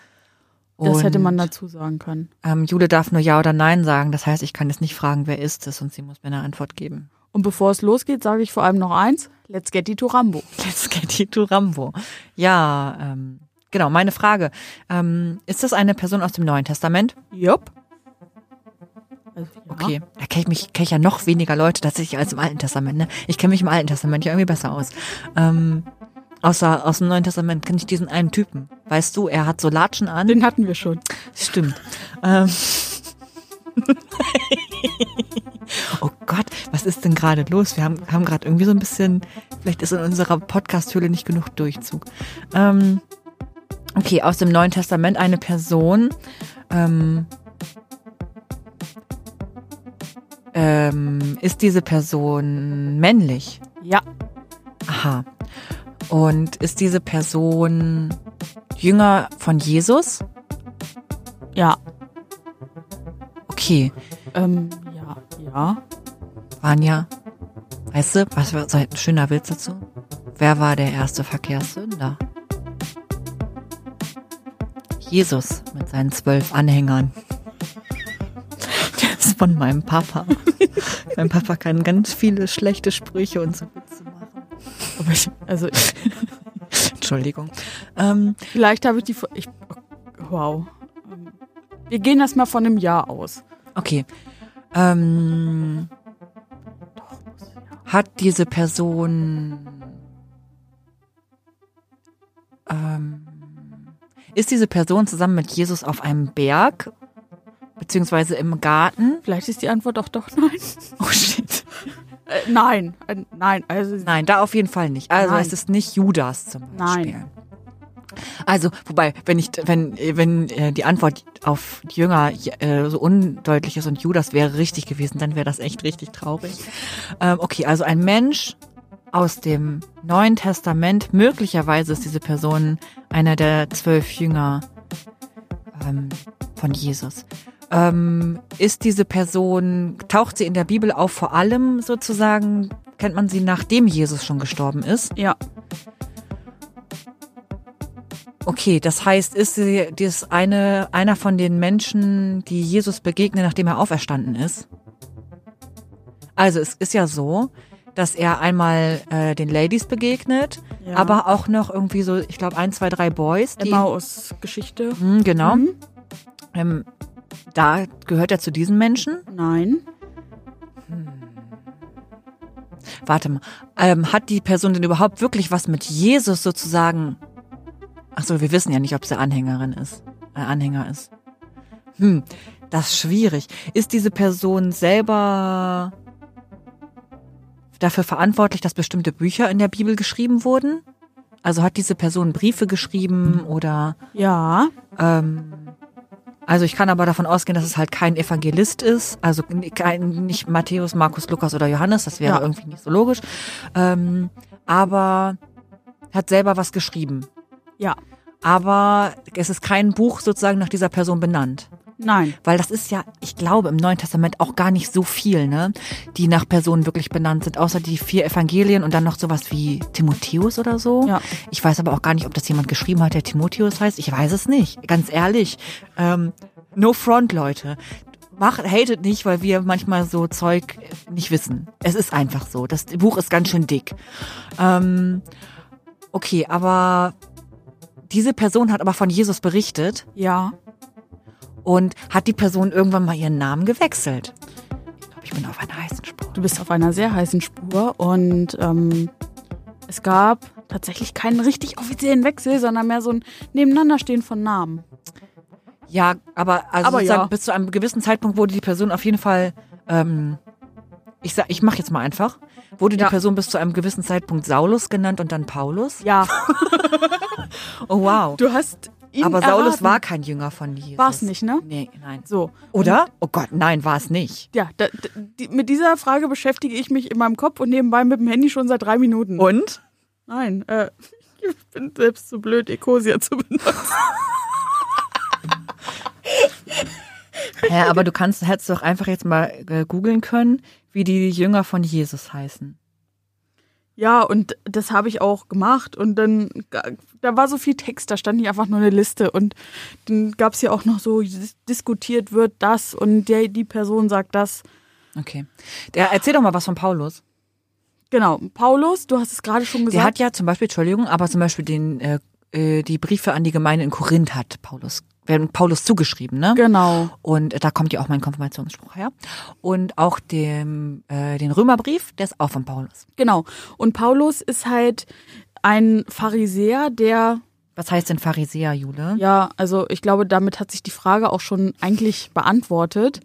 Das Und, hätte man dazu sagen können. Ähm, Jule darf nur Ja oder Nein sagen. Das heißt, ich kann jetzt nicht fragen, wer ist es und sie muss mir eine Antwort geben. Und bevor es losgeht, sage ich vor allem noch eins. Let's get it to Rambo. <laughs> Let's get it to Rambo. Ja, ähm, genau, meine Frage. Ähm, ist das eine Person aus dem Neuen Testament? Jupp. Also, ja. Okay, da kenne ich mich kenn ich ja noch weniger Leute tatsächlich als im Alten Testament. Ne? Ich kenne mich im Alten Testament ja irgendwie besser aus. Ähm, außer aus dem Neuen Testament kenne ich diesen einen Typen. Weißt du, er hat so Latschen an. Den hatten wir schon. Stimmt. Ähm. <laughs> oh Gott, was ist denn gerade los? Wir haben, haben gerade irgendwie so ein bisschen, vielleicht ist in unserer Podcast-Höhle nicht genug Durchzug. Ähm, okay, aus dem Neuen Testament eine Person. Ähm, ähm, ist diese Person männlich? Ja. Aha. Und ist diese Person jünger von Jesus? Ja. Okay. Ähm, ja. Ja. Vanja, weißt du, was war so ein schöner Witz dazu? Wer war der erste Verkehrssünder? Jesus mit seinen zwölf Anhängern. Der ist von meinem Papa. <laughs> mein Papa kann ganz viele schlechte Sprüche und so Witze. Aber ich, also ich, <laughs> Entschuldigung. Ähm, vielleicht habe ich die. Ich, wow. Wir gehen erst mal von einem Jahr aus. okay. Ähm, hat diese Person ähm, ist diese Person zusammen mit Jesus auf einem Berg beziehungsweise im Garten? Vielleicht ist die Antwort auch doch nein. Oh shit. Äh, nein. Äh, nein. Also Nein, da auf jeden Fall nicht. Also Nein. es ist nicht Judas zum Beispiel. Nein. Also, wobei, wenn ich, wenn, wenn äh, die Antwort auf die Jünger äh, so undeutlich ist und Judas wäre richtig gewesen, dann wäre das echt richtig traurig. Ähm, okay, also ein Mensch aus dem Neuen Testament, möglicherweise ist diese Person einer der zwölf Jünger ähm, von Jesus. Ähm, ist diese Person, taucht sie in der Bibel auf vor allem sozusagen, kennt man sie nachdem Jesus schon gestorben ist? ja. Okay, das heißt, ist sie das eine, einer von den Menschen, die Jesus begegnen, nachdem er auferstanden ist? Also es ist ja so, dass er einmal äh, den Ladies begegnet, Ja. aber auch noch irgendwie so, ich glaube, ein, zwei, drei Boys. Die, Emmaus Geschichte. Hm, genau. Mhm. Ähm, da gehört er zu diesen Menschen. Nein. Warte mal, ähm, hat die Person denn überhaupt wirklich was mit Jesus sozusagen? Ach so, wir wissen ja nicht, ob sie Anhängerin ist, äh, Anhänger ist. Hm, das ist schwierig. Ist diese Person selber dafür verantwortlich, dass bestimmte Bücher in der Bibel geschrieben wurden? Also hat diese Person Briefe geschrieben oder Ja. ähm, also ich kann aber davon ausgehen, dass es halt kein Evangelist ist, also kein, nicht Matthäus, Markus, Lukas oder Johannes, das wäre Ja. irgendwie nicht so logisch. Ähm, aber hat selber was geschrieben. Ja. Aber es ist kein Buch sozusagen nach dieser Person benannt. Nein. Weil das ist ja, ich glaube, im Neuen Testament auch gar nicht so viel, ne, die nach Personen wirklich benannt sind, außer die vier Evangelien und dann noch sowas wie Timotheus oder so. Ja. Ich weiß aber auch gar nicht, ob das jemand geschrieben hat, der Timotheus heißt. Ich weiß es nicht, ganz ehrlich. Ähm, no front, Leute. Macht, hatet nicht, weil wir manchmal so Zeug nicht wissen. Es ist einfach so. Das Buch ist ganz schön dick. Ähm, okay, aber diese Person hat aber von Jesus berichtet. Ja. Und hat die Person irgendwann mal ihren Namen gewechselt? Ich bin auf einer heißen Spur. Du bist auf einer sehr heißen Spur und ähm, es gab tatsächlich keinen richtig offiziellen Wechsel, sondern mehr so ein Nebeneinanderstehen von Namen. Ja, aber, also Aber ja. bis zu einem gewissen Zeitpunkt wurde die Person auf jeden Fall, ähm, ich sag, ich mach jetzt mal einfach, wurde die Ja. Person bis zu einem gewissen Zeitpunkt Saulus genannt und dann Paulus. Ja, <laughs> Oh wow. du hast ihn aber Saulus erraten. war kein Jünger von Jesus. War's nicht, ne? Nee, nein. So. Oder? Oh Gott, nein, war es nicht. Ja, da, da, die, mit dieser Frage beschäftige ich mich in meinem Kopf und nebenbei mit dem Handy schon seit drei Minuten. Und? Nein, äh, <laughs> ich bin selbst zu blöd, Ecosia zu benutzen. <laughs> <laughs> Ja, aber du kannst, hättest doch einfach jetzt mal äh, googeln können, wie die Jünger von Jesus heißen. Ja, und das habe ich auch gemacht. Und dann, da war so viel Text, da stand nicht einfach nur eine Liste. Und dann gab es ja auch noch so, dis- diskutiert wird das und der, die Person sagt das. Okay. Der, erzähl doch mal was von Paulus. Genau, Paulus, du hast es gerade schon Der gesagt. hat ja zum Beispiel, Entschuldigung, aber zum Beispiel den, äh, äh, die Briefe an die Gemeinde in Korinth hat Paulus, werden Paulus zugeschrieben, ne? genau, Und da kommt ja auch mein Konfirmationsspruch her. Und auch dem, äh, den Römerbrief, der ist auch von Paulus. genau. Und Paulus ist halt ein Pharisäer, der Was heißt denn Pharisäer, Jule? Ja, also ich glaube, damit hat sich die Frage auch schon eigentlich beantwortet.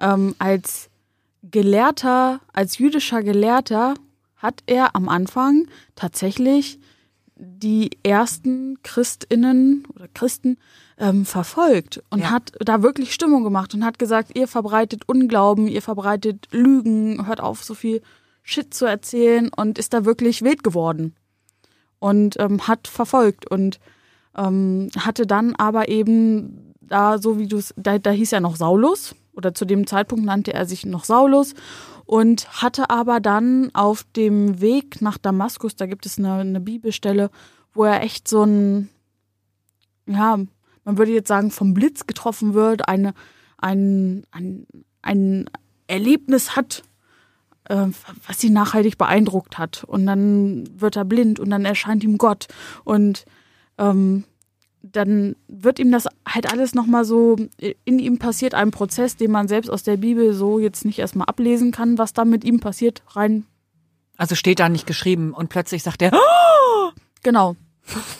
Ähm, als Gelehrter, als jüdischer Gelehrter hat er am Anfang tatsächlich die ersten Christinnen oder Christen ähm, verfolgt und Ja. hat da wirklich Stimmung gemacht und hat gesagt, ihr verbreitet Unglauben, ihr verbreitet Lügen, hört auf, so viel Shit zu erzählen und ist da wirklich wild geworden und ähm, hat verfolgt und ähm, hatte dann aber eben da, so wie du es, da, da hieß er noch Saulus oder zu dem Zeitpunkt nannte er sich noch Saulus und hatte aber dann auf dem Weg nach Damaskus, da gibt es eine, eine Bibelstelle, wo er echt so ein, ja, man würde jetzt sagen, vom Blitz getroffen wird, eine, ein, ein, ein Erlebnis hat, äh, was ihn nachhaltig beeindruckt hat. Und dann wird er blind und dann erscheint ihm Gott. Und ähm, dann wird ihm das halt alles nochmal so, in ihm passiert ein Prozess, den man selbst aus der Bibel so jetzt nicht erstmal ablesen kann, was da mit ihm passiert, rein Also steht da nicht geschrieben und plötzlich sagt er, Genau.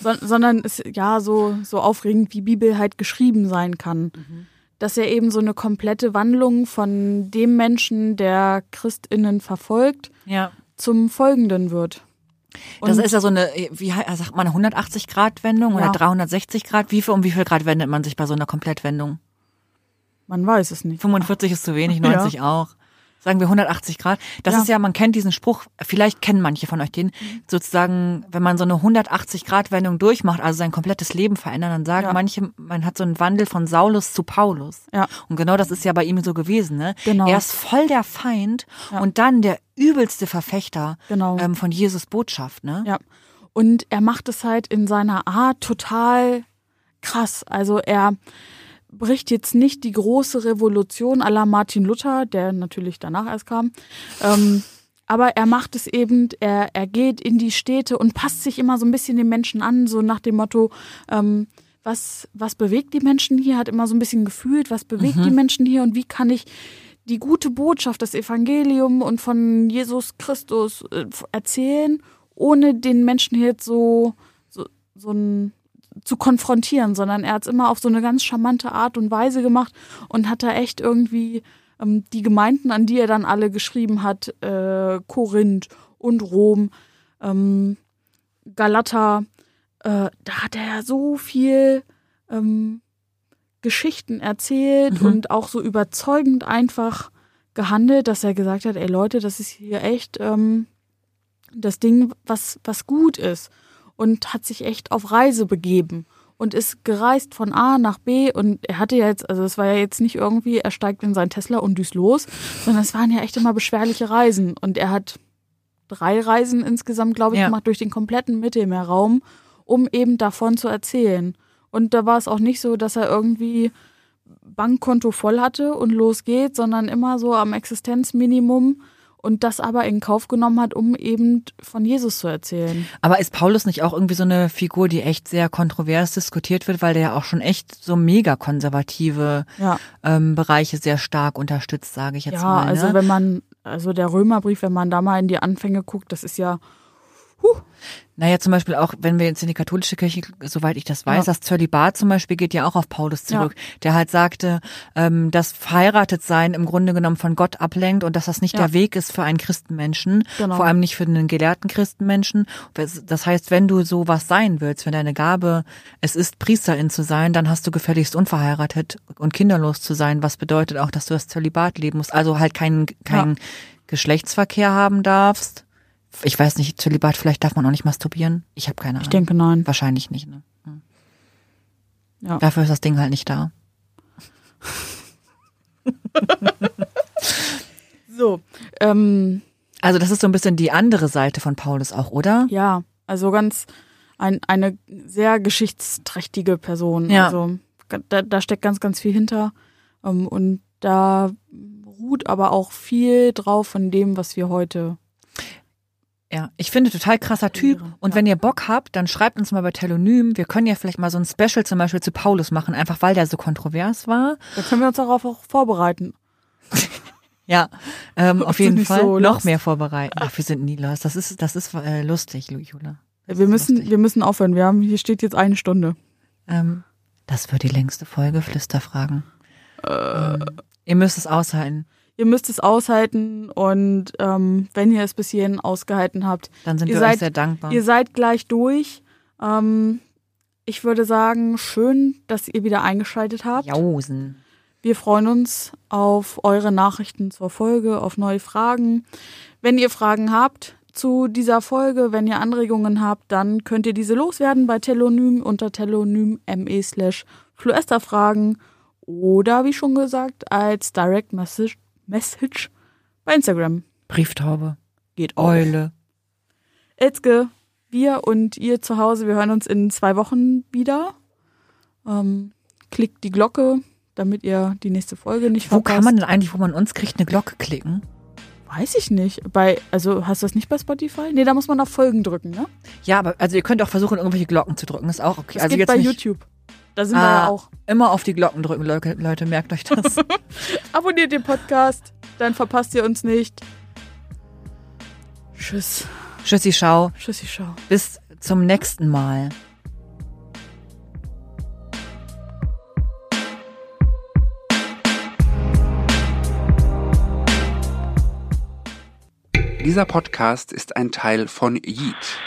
So, sondern es ja so, so aufregend, wie Bibel halt geschrieben sein kann. Dass er eben so eine komplette Wandlung von dem Menschen, der ChristInnen verfolgt, ja. zum Folgenden wird. Das Und- ist ja so eine, wie sagt man, eine 180-Grad-Wendung oder Ja. 360 Grad? Wie viel, um wie viel Grad wendet man sich bei so einer Komplettwendung? Man weiß es nicht. 45 ist zu wenig, 90 auch. Sagen wir 180 Grad. Das Ja. ist ja, man kennt diesen Spruch, vielleicht kennen manche von euch den, sozusagen, wenn man so eine 180 Grad Wendung durchmacht, also sein komplettes Leben verändern, dann sagen Ja. manche, man hat so einen Wandel von Saulus zu Paulus. Ja. Und genau das ist ja bei ihm so gewesen, ne? Genau. Er ist voll der Feind und dann der übelste Verfechter Genau. ähm, von Jesus Botschaft, ne? Ja. Und er macht es halt in seiner Art total krass. Also er bricht jetzt nicht die große Revolution à la Martin Luther, der natürlich danach erst kam. Ähm, aber er macht es eben, er, er geht in die Städte und passt sich immer so ein bisschen den Menschen an, so nach dem Motto, ähm, was, was bewegt die Menschen hier, hat immer so ein bisschen gefühlt, was bewegt die Menschen hier und wie kann ich die gute Botschaft, das Evangelium und von Jesus Christus äh, erzählen, ohne den Menschen hier jetzt so, so, so ein zu konfrontieren, sondern er hat es immer auf so eine ganz charmante Art und Weise gemacht und hat da echt irgendwie ähm, die Gemeinden, an die er dann alle geschrieben hat, äh, Korinth und Rom, ähm, Galata, äh, da hat er ja so viel ähm, Geschichten erzählt Mhm. und auch so überzeugend einfach gehandelt, dass er gesagt hat, ey Leute, das ist hier echt ähm, das Ding, was, was gut ist und hat sich echt auf Reise begeben und ist gereist von A nach B und er hatte ja jetzt, also es war ja jetzt nicht irgendwie, er steigt in sein Tesla und düst los, sondern es waren ja echt immer beschwerliche Reisen und er hat drei Reisen insgesamt, glaube ich, Ja. gemacht durch den kompletten Mittelmeerraum, um eben davon zu erzählen. Und da war es auch nicht so, dass er irgendwie Bankkonto voll hatte und los geht, sondern immer so am Existenzminimum und das aber in Kauf genommen hat, um eben von Jesus zu erzählen. Aber ist Paulus nicht auch irgendwie so eine Figur, die echt sehr kontrovers diskutiert wird, weil der ja auch schon echt so mega konservative Ja. ähm, Bereiche sehr stark unterstützt, sage ich jetzt Ja, mal. Ne? also wenn man, also der Römerbrief, wenn man da mal in die Anfänge guckt, das ist ja, Naja, zum Beispiel auch, wenn wir jetzt in die katholische Kirche, soweit ich das weiß, Ja. das Zölibat zum Beispiel geht ja auch auf Paulus zurück, der halt sagte, ähm, dass Verheiratetsein im Grunde genommen von Gott ablenkt und dass das nicht Ja. der Weg ist für einen Christenmenschen, Genau. vor allem nicht für einen gelehrten Christenmenschen. Das heißt, wenn du sowas sein willst, wenn deine Gabe es ist, Priesterin zu sein, dann hast du gefälligst unverheiratet und kinderlos zu sein, was bedeutet auch, dass du das Zölibat leben musst, also halt keinen keinen Geschlechtsverkehr haben darfst. Ich weiß nicht, Zölibat, vielleicht darf man auch nicht masturbieren. Ich habe keine Ahnung. ich denke nein. Wahrscheinlich nicht, ne? Hm. Ja. Dafür ist das Ding halt nicht da. <laughs> So, ähm, Also das ist so ein bisschen die andere Seite von Paulus auch, oder? ja, also ganz ein, eine sehr geschichtsträchtige Person. Ja. Also da, da steckt ganz, ganz viel hinter. Ähm, und da ruht aber auch viel drauf von dem, was wir heute. Ja, ich finde total krasser Typ. Und wenn ihr Bock habt, dann schreibt uns mal bei Telonym. Wir können ja vielleicht mal so ein Special zum Beispiel zu Paulus machen, einfach weil der so kontrovers war. Da können wir uns darauf auch vorbereiten. <laughs> Ja, ähm, auf jeden Fall so noch mehr vorbereiten. Ach, wir sind nie los. Das ist, das ist äh, lustig, Jula. Das Wir müssen, lustig. wir müssen aufhören. Wir haben, hier steht jetzt eine Stunde. Ähm, das wird die längste Folge Flüsterfragen. Äh. Ähm, ihr müsst es aushalten. Ihr müsst es aushalten und ähm, wenn ihr es bis hierhin ausgehalten habt, Dann sind wir seid- euch sehr dankbar. ihr seid gleich durch. Ähm, ich würde sagen, schön, dass ihr wieder eingeschaltet habt. Jausen. Wir freuen uns auf eure Nachrichten zur Folge, auf neue Fragen. Wenn ihr Fragen habt zu dieser Folge, wenn ihr Anregungen habt, dann könnt ihr diese loswerden bei Telonym unter telonym.me slash fluesterfragen oder wie schon gesagt als Direct Message, Message bei Instagram. Brieftaube. Geht auch. Eule. Elzke, wir und ihr zu Hause, wir hören uns in zwei Wochen wieder. Ähm, klickt die Glocke, damit ihr die nächste Folge nicht Wo verpasst. kann man denn eigentlich, wo man uns kriegt, eine Glocke klicken? Weiß ich nicht. Bei, also hast du das nicht bei Spotify? Nee, da muss man auf Folgen drücken, ne? Ja, aber also ihr könnt auch versuchen, irgendwelche Glocken zu drücken. Ist auch okay. Das also geht jetzt bei nicht YouTube. Da sind wir ja Ah. auch. immer auf die Glocken drücken, Leute, Leute merkt euch das. <laughs> Abonniert den Podcast, dann verpasst ihr uns nicht. Tschüss. Tschüssi, schau. Tschüssi, schau. Bis zum nächsten Mal. Dieser Podcast ist ein Teil von Yeet,